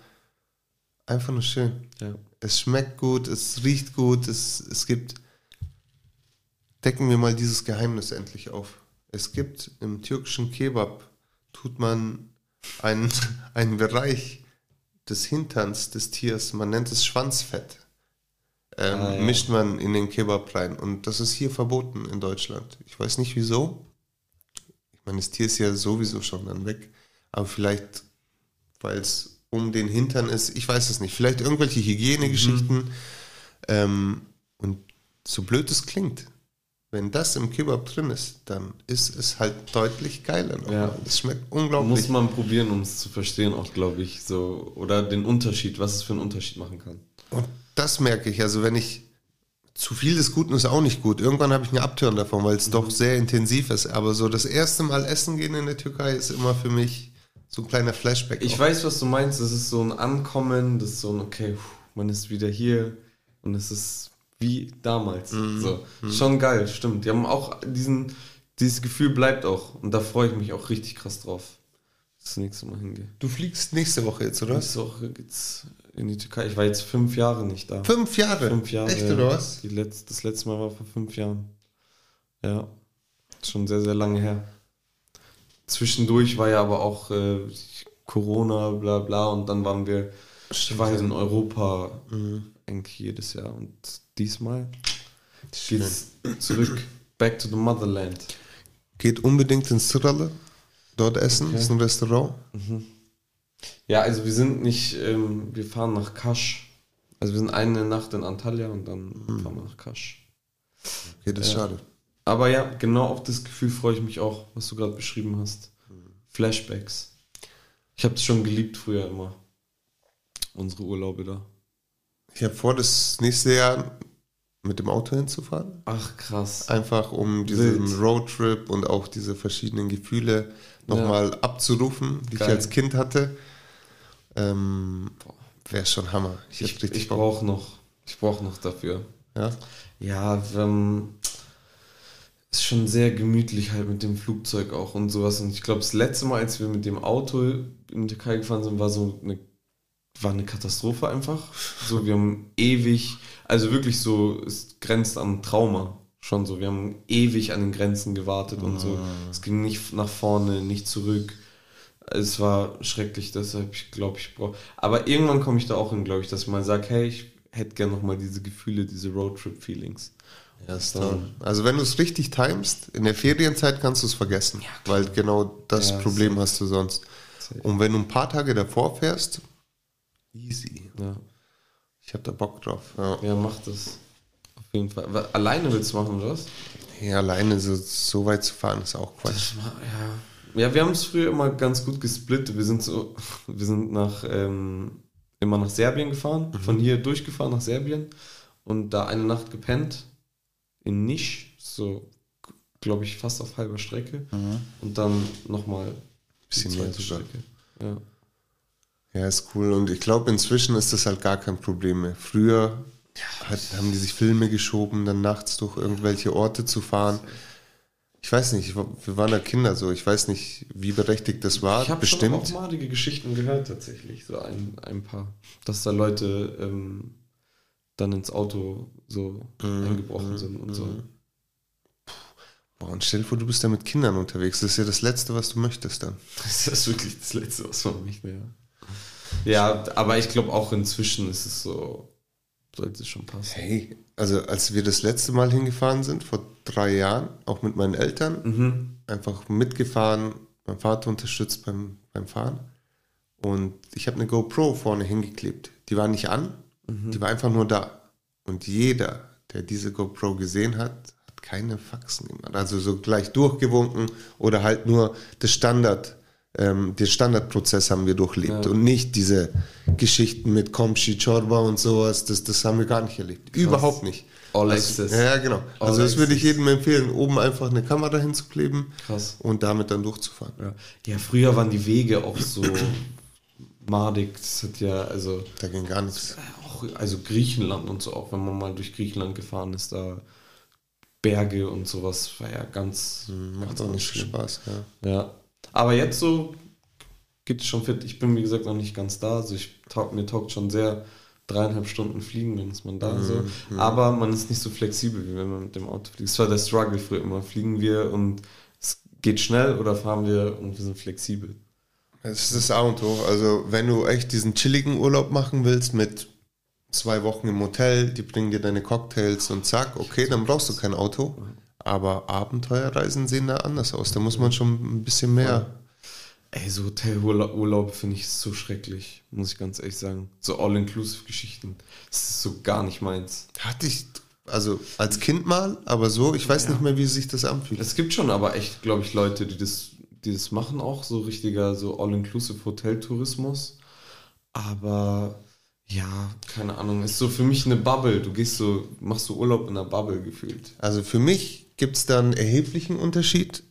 einfach nur schön. Ja. Es schmeckt gut, es riecht gut, es, es gibt decken wir mal dieses Geheimnis endlich auf. Es gibt im türkischen Kebab, tut man einen, einen Bereich des Hinterns des Tiers, man nennt es Schwanzfett, ähm, ah, ja. mischt man in den Kebab rein. Und das ist hier verboten in Deutschland. Ich weiß nicht wieso. Ich meine, das Tier ist ja sowieso schon dann weg. Aber vielleicht, weil es um den Hintern ist, ich weiß es nicht. Vielleicht irgendwelche Hygienegeschichten. Mhm. Ähm, und so blöd es klingt, wenn das im Kebab drin ist, dann ist es halt deutlich geiler. Ja. Es schmeckt unglaublich. Muss man probieren, um es zu verstehen, auch glaube ich, so oder den Unterschied, was es für einen Unterschied machen kann. Und das merke ich. Also wenn ich zu viel des Guten ist auch nicht gut. Irgendwann habe ich einen Abturn davon, weil es mhm. doch sehr intensiv ist. Aber so das erste Mal essen gehen in der Türkei ist immer für mich so ein kleiner Flashback. Ich auch. weiß, was du meinst. Das ist so ein Ankommen, das ist so ein, okay, man ist wieder hier und es ist wie damals. Mhm. So. Mhm. Schon geil, stimmt. Die haben auch diesen, dieses Gefühl bleibt auch. Und da freue ich mich auch richtig krass drauf. Das nächste Mal hingehe. Du fliegst nächste Woche jetzt, oder? Nächste Woche geht's in die Türkei. Ich war jetzt fünf Jahre nicht da. Fünf Jahre? Fünf Jahre. Echt, oder was? Letz-, das letzte Mal war vor fünf Jahren. Ja. Schon sehr, sehr lange her. Zwischendurch war ja aber auch äh, Corona, bla bla, und dann waren wir, war in Europa mhm. eigentlich jedes Jahr. Und diesmal geht's zurück, back to the motherland. Geht unbedingt ins Sırralı, dort essen, okay. ist ein Restaurant. Mhm. Ja, also wir sind nicht, ähm, wir fahren nach Kasch. Also wir sind eine Nacht in Antalya und dann mhm. fahren wir nach Kasch. Okay, das ist ja. schade. Aber ja, genau auf das Gefühl freue ich mich auch, was du gerade beschrieben hast. Mhm. Flashbacks. Ich habe es schon geliebt früher immer. Unsere Urlaube da. Ich habe vor, das nächste Jahr mit dem Auto hinzufahren. Ach krass. Einfach um diesen Wild. Roadtrip und auch diese verschiedenen Gefühle nochmal ja. abzurufen, die Geil. ich als Kind hatte. Ähm, Wäre schon Hammer. Ich, ich, ich brauche noch, ich brauche noch dafür. Ja. Ja, ähm, ist schon sehr gemütlich halt mit dem Flugzeug auch und sowas. Und ich glaube, das letzte Mal, als wir mit dem Auto in die Türkei gefahren sind, war so eine war eine Katastrophe einfach. So, wir haben ewig, also wirklich so, es grenzt an Trauma schon so. Wir haben ewig an den Grenzen gewartet und so. Ah. Es ging nicht nach vorne, nicht zurück. Es war schrecklich, deshalb, ich glaube, ich brauche. Aber irgendwann komme ich da auch hin, glaube ich, dass ich mal sage, hey, ich hätte gerne nochmal diese Gefühle, diese Roadtrip-Feelings. Ja, ist toll. Also wenn du es richtig timest, in der Ferienzeit kannst du es vergessen, ja, weil genau das ja, Problem hast du sonst. Und wenn du ein paar Tage davor fährst, Easy. Ja. Ich habe da Bock drauf. Ja. ja, mach das. Auf jeden Fall. Alleine willst du machen, oder was? Ja, alleine so, so weit zu fahren ist auch Quatsch. War, ja. ja, wir haben es früher immer ganz gut gesplittet. Wir sind so, wir sind nach ähm, immer nach Serbien gefahren, mhm. von hier durchgefahren nach Serbien und da eine Nacht gepennt in Nisch, so glaube ich fast auf halber Strecke mhm. und dann nochmal bisschen mehr Strecke. Ja. Ja, ist cool. Und ich glaube, inzwischen ist das halt gar kein Problem mehr. Früher hat, haben die sich Filme geschoben, dann nachts durch irgendwelche Orte zu fahren. Ich weiß nicht, wir waren da Kinder so. Ich weiß nicht, wie berechtigt das war. Ich habe schon auch malige Geschichten gehört tatsächlich, so ein, ein paar. Dass da Leute ähm, dann ins Auto so mhm. eingebrochen sind und so. Mhm. Boah, und stell dir vor, du bist da mit Kindern unterwegs. Das ist ja das Letzte, was du möchtest dann. Das ist wirklich das Letzte, was man mich mehr. Ja, aber ich glaube auch inzwischen ist es so, sollte es schon passen. Hey, also als wir das letzte Mal hingefahren sind, vor drei Jahren, auch mit meinen Eltern, Mhm. einfach mitgefahren, mein Vater unterstützt beim, beim Fahren. Und ich habe eine GoPro vorne hingeklebt. Die war nicht an, die war einfach nur da. Und jeder, der diese GoPro gesehen hat, hat keine Faxen gemacht. Also so gleich durchgewunken oder halt nur das Standard, ähm, den Standardprozess haben wir durchlebt und nicht diese Geschichten mit Komshi, Chorba und sowas. Das, das haben wir gar nicht erlebt. Überhaupt nicht. All also, access. Ja, genau. All Also das würde ich jedem empfehlen, oben einfach eine Kamera hinzukleben Krass. und damit dann durchzufahren. Ja. ja, früher waren die Wege auch so madig. Das hat ja, also Da ging gar nichts. auch, also Griechenland und so, auch wenn man mal durch Griechenland gefahren ist, da Berge und sowas war ja ganz. Macht ganz auch nicht viel. Spaß. Ja. Ja. Aber jetzt so geht es schon fit. Ich bin, wie gesagt, noch nicht ganz da. Also ich taug, mir taugt schon sehr dreieinhalb Stunden fliegen, wenn ist man da so. Aber man ist nicht so flexibel, wie wenn man mit dem Auto fliegt. Das war der Struggle früher immer. Fliegen wir und es geht schnell oder fahren wir und wir sind flexibel. Das ist das A und O. Also, wenn du echt diesen chilligen Urlaub machen willst mit zwei Wochen im Hotel, die bringen dir deine Cocktails und zack, okay, dann brauchst du kein Auto. Aber Abenteuerreisen sehen da anders aus. Da muss man schon ein bisschen mehr. Ey, so Hotelurlaube finde ich so schrecklich, muss ich ganz ehrlich sagen. So All-Inclusive-Geschichten. Das ist so gar nicht meins. Hatte ich, also als Kind mal, aber so, ich weiß nicht mehr, wie sich das anfühlt. Es gibt schon aber echt, glaube ich, Leute, die das, die das machen auch, so richtiger, so All-Inclusive Hoteltourismus. Aber ja, keine Ahnung, ist so für mich eine Bubble. Du gehst so, machst so Urlaub in einer Bubble gefühlt. Also für mich gibt es da einen erheblichen Unterschied,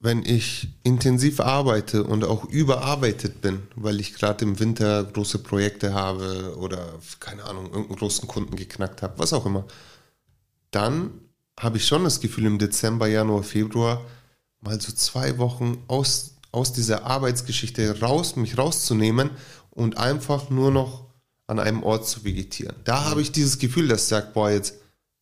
wenn ich intensiv arbeite und auch überarbeitet bin, weil ich gerade im Winter große Projekte habe oder keine Ahnung, irgendeinen großen Kunden geknackt habe, was auch immer. Dann habe ich schon das Gefühl, im Dezember, Januar, Februar mal so zwei Wochen aus, aus dieser Arbeitsgeschichte raus, mich rauszunehmen und einfach nur noch an einem Ort zu vegetieren. Da habe ich dieses Gefühl, dass ich sage, boah, jetzt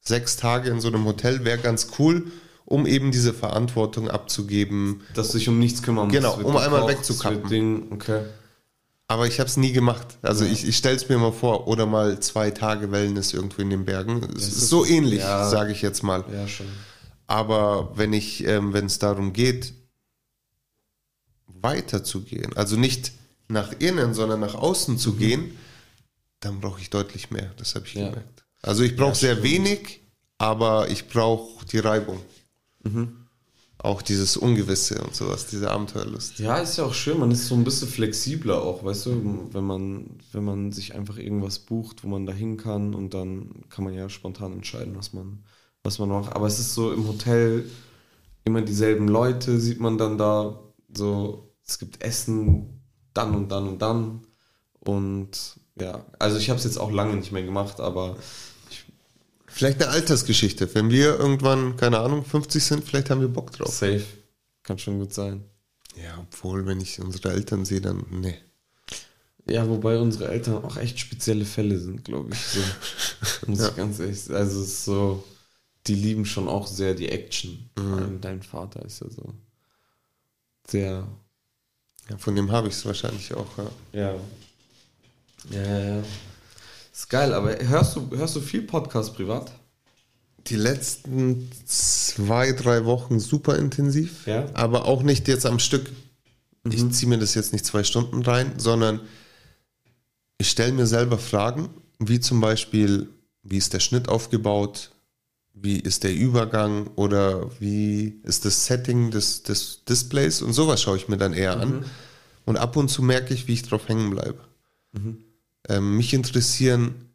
sechs Tage in so einem Hotel wäre ganz cool, um eben diese Verantwortung abzugeben. Dass du dich um nichts kümmern musst. Genau, um einmal gekocht, wegzukappen. okay. Aber ich habe es nie gemacht. Also ich, ich stelle es mir mal vor. Oder mal zwei Tage Wellness irgendwo in den Bergen. Es ist ist- so ähnlich, ja. sage ich jetzt mal. Ja, schon. Aber wenn ich, ähm, wenn es darum geht, weiterzugehen, also nicht nach innen, sondern nach außen zu gehen, dann brauche ich deutlich mehr. Das habe ich Mhm. Ja. gemerkt. Also ich brauche Ja, sehr stimmt. wenig, aber ich brauche die Reibung. Mhm. Auch dieses Ungewisse und sowas, diese Abenteuerlust. Ja, ist ja auch schön, man ist so ein bisschen flexibler auch, weißt du, wenn man, wenn man sich einfach irgendwas bucht, wo man da hin kann und dann kann man ja spontan entscheiden, was man, was man macht. Aber es ist so im Hotel immer dieselben Leute, sieht man dann da so, es gibt Essen dann und dann und dann. Und ja, also ich habe es jetzt auch lange nicht mehr gemacht, aber Vielleicht eine Altersgeschichte. Wenn wir irgendwann, keine Ahnung, 50 sind, vielleicht haben wir Bock drauf. safe. Kann schon gut sein. Ja, obwohl, wenn ich unsere Eltern sehe, dann, nee. Ja, wobei unsere Eltern auch echt spezielle Fälle sind, glaube ich. So. Muss Ja. ich ganz ehrlich sagen. Also es ist so, die lieben schon auch sehr die Action. Mhm. Dein Vater ist ja so sehr, Ja, von dem habe ich es wahrscheinlich auch. Ja. ja. Ja, ja, ja. Ist geil, aber hörst du, hörst du viel Podcast privat? Die letzten zwei, drei Wochen super intensiv, Ja. aber auch nicht jetzt am Stück. Ich ziehe mir das jetzt nicht zwei Stunden rein, sondern ich stelle mir selber Fragen, wie zum Beispiel, wie ist der Schnitt aufgebaut, wie ist der Übergang oder wie ist das Setting des, des Displays und sowas schaue ich mir dann eher an. Und ab und zu merke ich, wie ich drauf hängen bleibe. Ähm, mich interessieren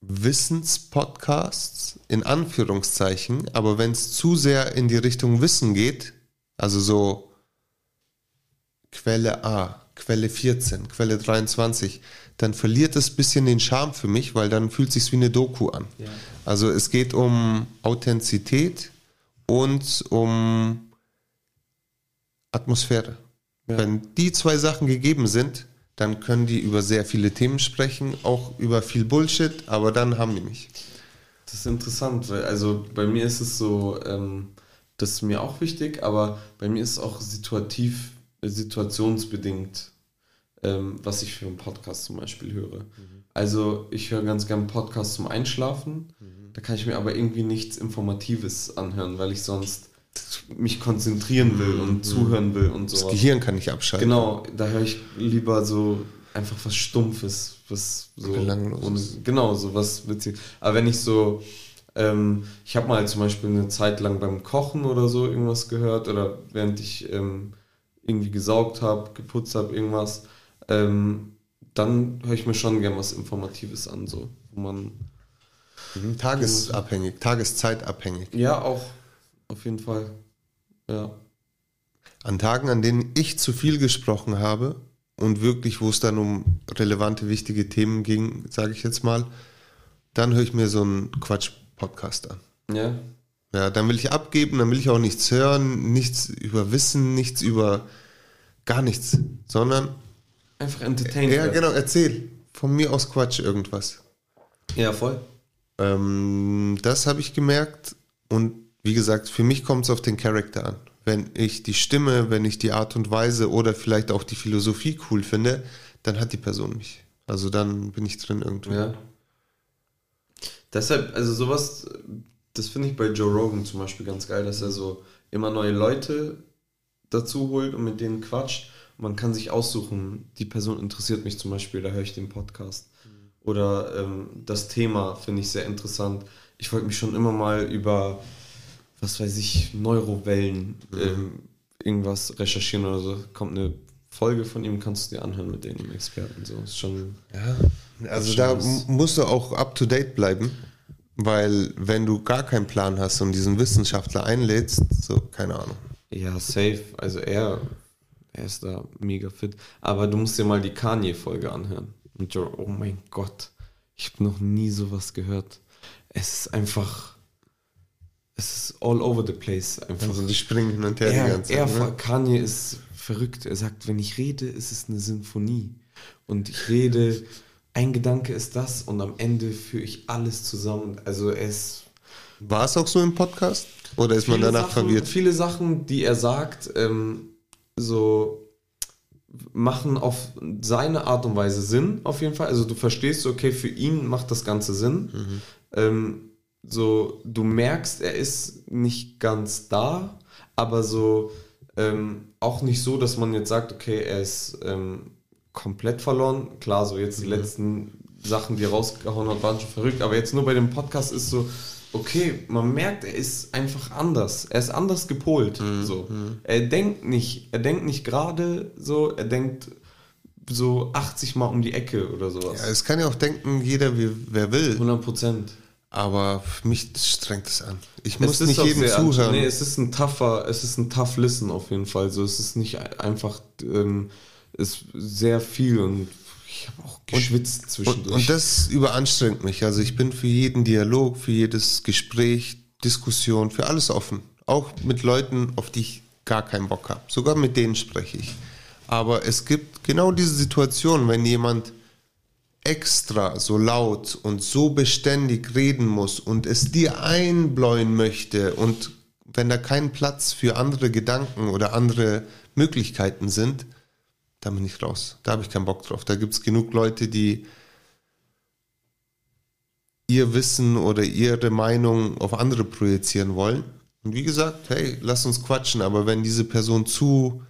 Wissenspodcasts in Anführungszeichen, aber wenn es zu sehr in die Richtung Wissen geht, also so Quelle A, Quelle 14, Quelle 23, dann verliert es ein bisschen den Charme für mich, weil dann fühlt sich wie eine Doku an. Also es geht um Authentizität und um Atmosphäre. Ja. Wenn die zwei Sachen gegeben sind, dann können die über sehr viele Themen sprechen, auch über viel Bullshit, aber dann haben die mich. Das ist interessant, weil also bei mir ist es so, ähm, das ist mir auch wichtig, aber bei mir ist es auch situativ, äh, situationsbedingt ähm, was ich für einen Podcast zum Beispiel höre. Also ich höre ganz gerne Podcasts zum Einschlafen. Da kann ich mir aber irgendwie nichts Informatives anhören, weil ich sonst mich konzentrieren will und zuhören will und so. Das Gehirn kann nicht abschalten. Genau, da höre ich lieber so einfach was Stumpfes, was so Belangloses. genau so was witzig. Aber wenn ich so, ähm, ich habe mal zum Beispiel eine Zeit lang beim Kochen oder so irgendwas gehört oder während ich ähm, irgendwie gesaugt habe, geputzt habe, irgendwas, ähm, dann höre ich mir schon gern was Informatives an, so wo man Mhm. Tagesabhängig, tageszeitabhängig. ja auch auf jeden Fall ja An Tagen, an denen ich zu viel gesprochen habe und wirklich, wo es dann um relevante, wichtige Themen ging, sage ich jetzt mal, dann höre ich mir so einen Quatsch-Podcast an. ja Ja, dann will ich abgeben, dann will ich auch nichts hören, nichts über Wissen, nichts über gar nichts, sondern einfach entertained ja, genau, erzähl. Von mir aus Quatsch irgendwas. ja voll Ähm, das habe ich gemerkt und wie gesagt, für mich kommt es auf den Charakter an. Wenn ich die Stimme, wenn ich die Art und Weise oder vielleicht auch die Philosophie cool finde, dann hat die Person mich. Also dann bin ich drin irgendwie. Ja. Deshalb, also sowas, das finde ich bei Joe Rogan zum Beispiel ganz geil, dass er so immer neue Leute dazu holt und mit denen quatscht. Man kann sich aussuchen, die Person interessiert mich zum Beispiel, da höre ich den Podcast. Oder ähm, das Thema finde ich sehr interessant. Ich wollte mich schon immer mal über, was weiß ich, Neurowellen ähm, irgendwas recherchieren oder so. Kommt eine Folge von ihm, kannst du dir anhören mit den Experten. So ist schon. Ja, also da musst du auch up to date bleiben, weil wenn du gar keinen Plan hast und diesen Wissenschaftler einlädst, so keine Ahnung. Ja, safe. Also er, er ist da mega fit. Aber du musst dir mal die Kanye-Folge anhören. Und oh mein Gott, ich habe noch nie sowas gehört. Es ist einfach, es ist all over the place. Einfach. Also die springen hin und her die er, ganze er, Zeit. Ne? Kanye ist verrückt. Er sagt, wenn ich rede, ist es eine Sinfonie. Und ich rede, ein Gedanke ist das und am Ende führe ich alles zusammen. Also er ist War es auch so im Podcast? Oder ist man danach Sachen, verwirrt? Viele Sachen, die er sagt, ähm, so machen auf seine Art und Weise Sinn, auf jeden Fall. Also du verstehst, okay, für ihn macht das Ganze Sinn. Mhm. Ähm, so, du merkst, er ist nicht ganz da, aber so ähm, auch nicht so, dass man jetzt sagt, okay, er ist ähm, komplett verloren. Klar, so jetzt die Mhm. letzten Sachen, die er rausgehauen hat, waren schon verrückt, aber jetzt nur bei dem Podcast ist so, okay, man merkt, er ist einfach anders. Er ist anders gepolt. Mhm. So. Er denkt nicht, er denkt nicht gerade so, er denkt so 80 Mal um die Ecke oder sowas. Ja, es kann ja auch denken, jeder, wie, wer will. 100 Prozent. Aber mich strengt es an. Ich muss nicht jedem zuhören. Nee, es ist ein tougher, es ist ein tough Listen auf jeden Fall. So, es ist nicht einfach, ähm, es ist sehr viel und ich habe auch geschwitzt Und, zwischendurch. und das überanstrengt mich. Also ich bin für jeden Dialog, für jedes Gespräch, Diskussion, für alles offen. Auch mit Leuten, auf die ich gar keinen Bock habe. Sogar mit denen spreche ich. Aber es gibt genau diese Situation, wenn jemand extra so laut und so beständig reden muss und es dir einbläuen möchte und wenn da kein Platz für andere Gedanken oder andere Möglichkeiten sind, da bin ich raus. Da habe ich keinen Bock drauf. Da gibt es genug Leute, die ihr Wissen oder ihre Meinung auf andere projizieren wollen. Und wie gesagt, hey, lass uns quatschen, aber wenn diese Person zu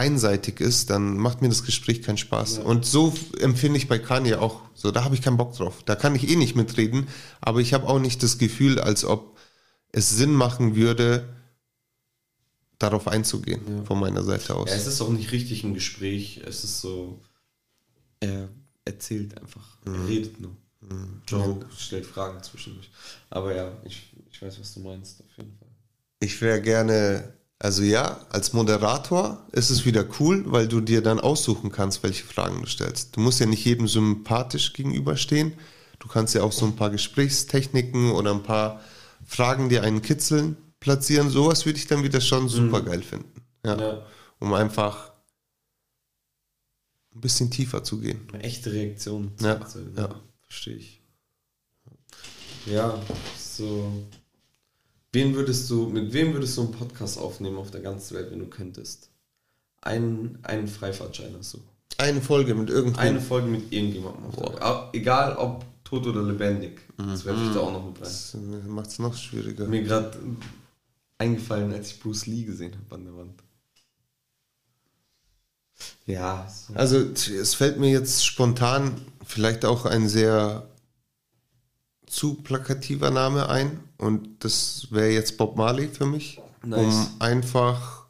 einseitig ist, dann macht mir das Gespräch keinen Spaß. Und so empfinde ich bei Kanye auch. So, da habe ich keinen Bock drauf. Da kann ich eh nicht mitreden, aber ich habe auch nicht das Gefühl, als ob es Sinn machen würde, darauf einzugehen, von meiner Seite aus. ja, es ist auch nicht richtig ein Gespräch. Es ist so, er erzählt einfach. Mhm. Er redet nur. Joe stellt Fragen zwischendurch. Aber ja, ich, ich weiß, was du meinst, auf jeden Fall. Ich wäre gerne, also ja, als Moderator ist es wieder cool, weil du dir dann aussuchen kannst, welche Fragen du stellst. Du musst ja nicht jedem sympathisch gegenüberstehen. Du kannst ja auch so ein paar Gesprächstechniken oder ein paar Fragen, die einen kitzeln, platzieren. Sowas würde ich dann wieder schon super geil finden. Ja. Ja. Um einfach ein bisschen tiefer zu gehen. Eine echte Reaktion. Ja, ja. Verstehe ich. Ja, so. Wen würdest du, mit wem würdest du einen Podcast aufnehmen auf der ganzen Welt, wenn du könntest? einen, einen Freifahrtschein hast du. Eine Folge mit irgendeinem. Eine Folge mit irgendjemandem. Au- Egal ob tot oder lebendig. Das werfe ich da auch noch mit rein. Das macht es noch schwieriger. Mir gerade eingefallen, als ich Bruce Lee gesehen habe an der Wand. Ja, so. Also es fällt mir jetzt spontan vielleicht auch ein sehr zu plakativer Name ein und das wäre jetzt Bob Marley für mich, Nice. um einfach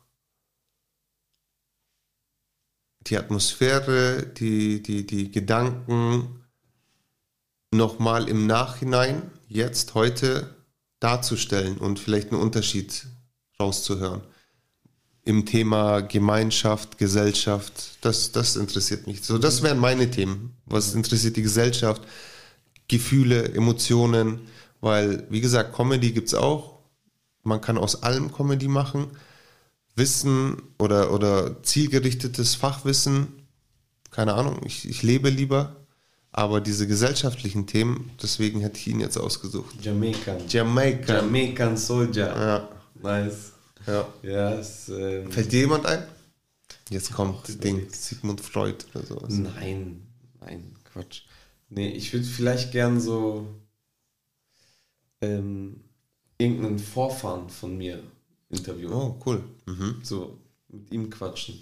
die Atmosphäre, die, die, die Gedanken nochmal im Nachhinein, jetzt, heute darzustellen und vielleicht einen Unterschied rauszuhören im Thema Gemeinschaft, Gesellschaft, das, das interessiert mich. So, das wären meine Themen. Was interessiert die Gesellschaft? Gefühle, Emotionen, weil, wie gesagt, Comedy gibt's auch. Man kann aus allem Comedy machen. Wissen oder, oder zielgerichtetes Fachwissen, keine Ahnung, ich, ich lebe lieber. Aber diese gesellschaftlichen Themen, deswegen hätte ich ihn jetzt ausgesucht. Jamaican. Jamaika. Jamaican Soldier. Ja, Nice. ja. Ja, es, ähm, Fällt dir jemand ein? Jetzt kommt auch Ding. Sigmund Freud oder sowas. Nein, nein, Quatsch. Nee, ich würde vielleicht gern so ähm, irgendeinen Vorfahren von mir interviewen. Oh, cool. Mhm. So mit ihm quatschen.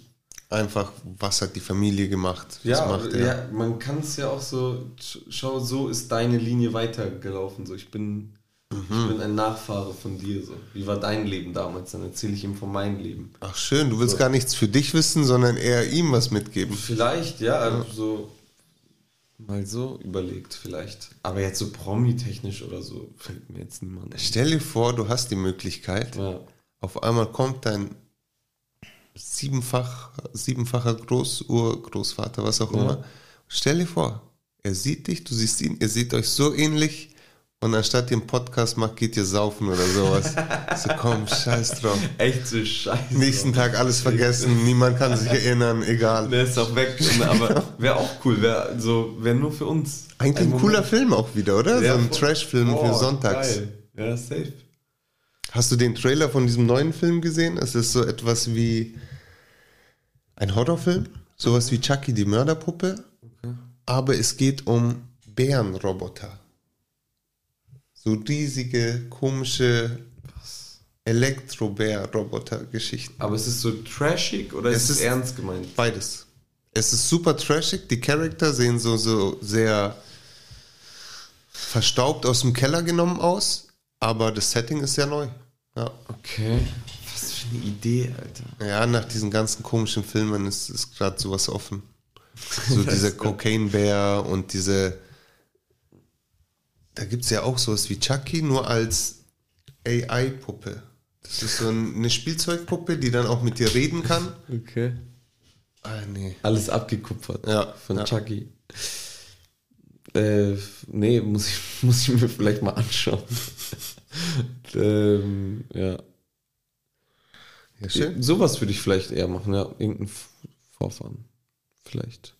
Einfach, was hat die Familie gemacht? Was Ja, macht ja. er? man kann es ja auch so, sch- schau, so ist deine Linie weitergelaufen. So, ich bin, ich bin ein Nachfahre von dir. So. Wie war dein Leben damals? Dann erzähle ich ihm von meinem Leben. Ach, schön. Du willst gar nichts für dich wissen, sondern eher ihm was mitgeben. Vielleicht, ja, also so mal so überlegt, vielleicht. Aber jetzt so Promi-technisch oder so fällt mir jetzt niemand ein. Stell dir vor, du hast die Möglichkeit. Ja. Auf einmal kommt dein siebenfach, siebenfacher Großurgroßvater, was auch Ja. immer. Stell dir vor, er sieht dich, du siehst ihn, ihr seht euch so ähnlich und anstatt ihr einen Podcast macht, geht ihr saufen oder sowas. so komm, scheiß drauf. Echt so scheiße. Nächsten Tag alles vergessen, niemand kann sich erinnern, egal. Der ist auch weg, aber wäre auch cool, wäre so, wäre nur für uns. Eigentlich ein cooler Film auch wieder, oder? Ja, so ein. Trash-Film Oh, für sonntags. Geil. Ja, safe. Hast du den Trailer von diesem neuen Film gesehen? Es ist so etwas wie ein Horrorfilm, sowas wie Chucky die Mörderpuppe, aber es geht um Bärenroboter. So riesige, komische Elektrobär-Roboter-Geschichten. Aber es ist so trashig oder Es ist es ernst gemeint? Beides. Es ist super trashig, die Charakter sehen so, so sehr verstaubt aus dem Keller genommen aus, aber das Setting ist sehr neu. Ja. Okay. Was für eine Idee, Alter. Ja, nach diesen ganzen komischen Filmen ist, ist gerade sowas offen. So dieser Cocaine Bear und diese. Da gibt es ja auch sowas wie Chucky, nur als AI-Puppe. Das ist so ein- eine Spielzeugpuppe, die dann auch mit dir reden kann. Okay. Ah, nee. Alles abgekupfert. Ja, Von ja. Chucky. Äh, nee, muss ich, muss ich mir vielleicht mal anschauen. ähm, ja. Ja, schön. Sowas würde ich vielleicht eher machen, ja. Irgendein Vorfahren. Vielleicht.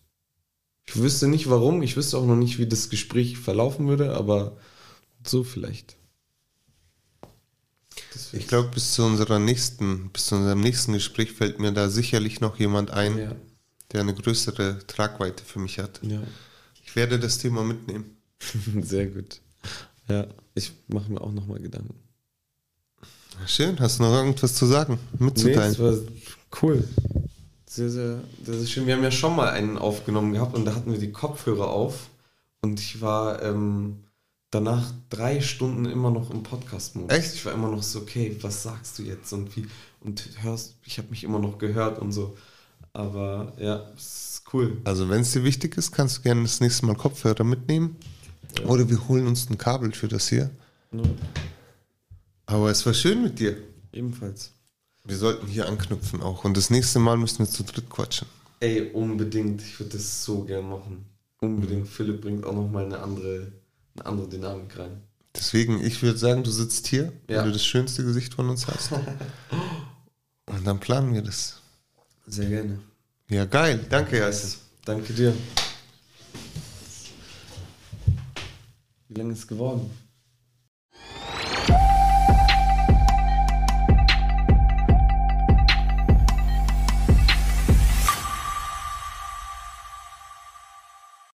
Ich wüsste nicht warum, ich wüsste auch noch nicht, wie das Gespräch verlaufen würde, aber so vielleicht. Ich glaube, bis zu unserer nächsten, bis zu unserem nächsten Gespräch fällt mir da sicherlich noch jemand ein, ja, der eine größere Tragweite für mich hat. ja. Ich werde das Thema mitnehmen. Sehr gut. Ja, ich mache mir auch nochmal Gedanken. Schön, hast du noch irgendwas zu sagen, Nee, mitzuteilen? das war cool. Sehr, sehr, das ist schön. Wir haben ja schon mal einen aufgenommen gehabt und da hatten wir die Kopfhörer auf und ich war ähm, danach drei Stunden immer noch im Podcast-Modus. Echt? Ich war immer noch so, okay, was sagst du jetzt und wie und hörst, ich habe mich immer noch gehört und so. Aber ja, ist cool. Also wenn es dir wichtig ist, kannst du gerne das nächste Mal Kopfhörer mitnehmen. Oder wir holen uns ein Kabel für das hier. Ja, Aber es war schön mit dir. ebenfalls. Wir sollten hier anknüpfen auch. Und das nächste Mal müssen wir zu dritt quatschen. Ey, unbedingt. Ich würde das so gern machen. Unbedingt. Philipp bringt auch nochmal eine andere, eine andere Dynamik rein. Deswegen, ich würde sagen, du sitzt hier, Ja. weil du das schönste Gesicht von uns hast. Und dann planen wir das. Sehr gerne. Ja, geil. Danke, Jasse. Danke dir. Wie lange ist es geworden?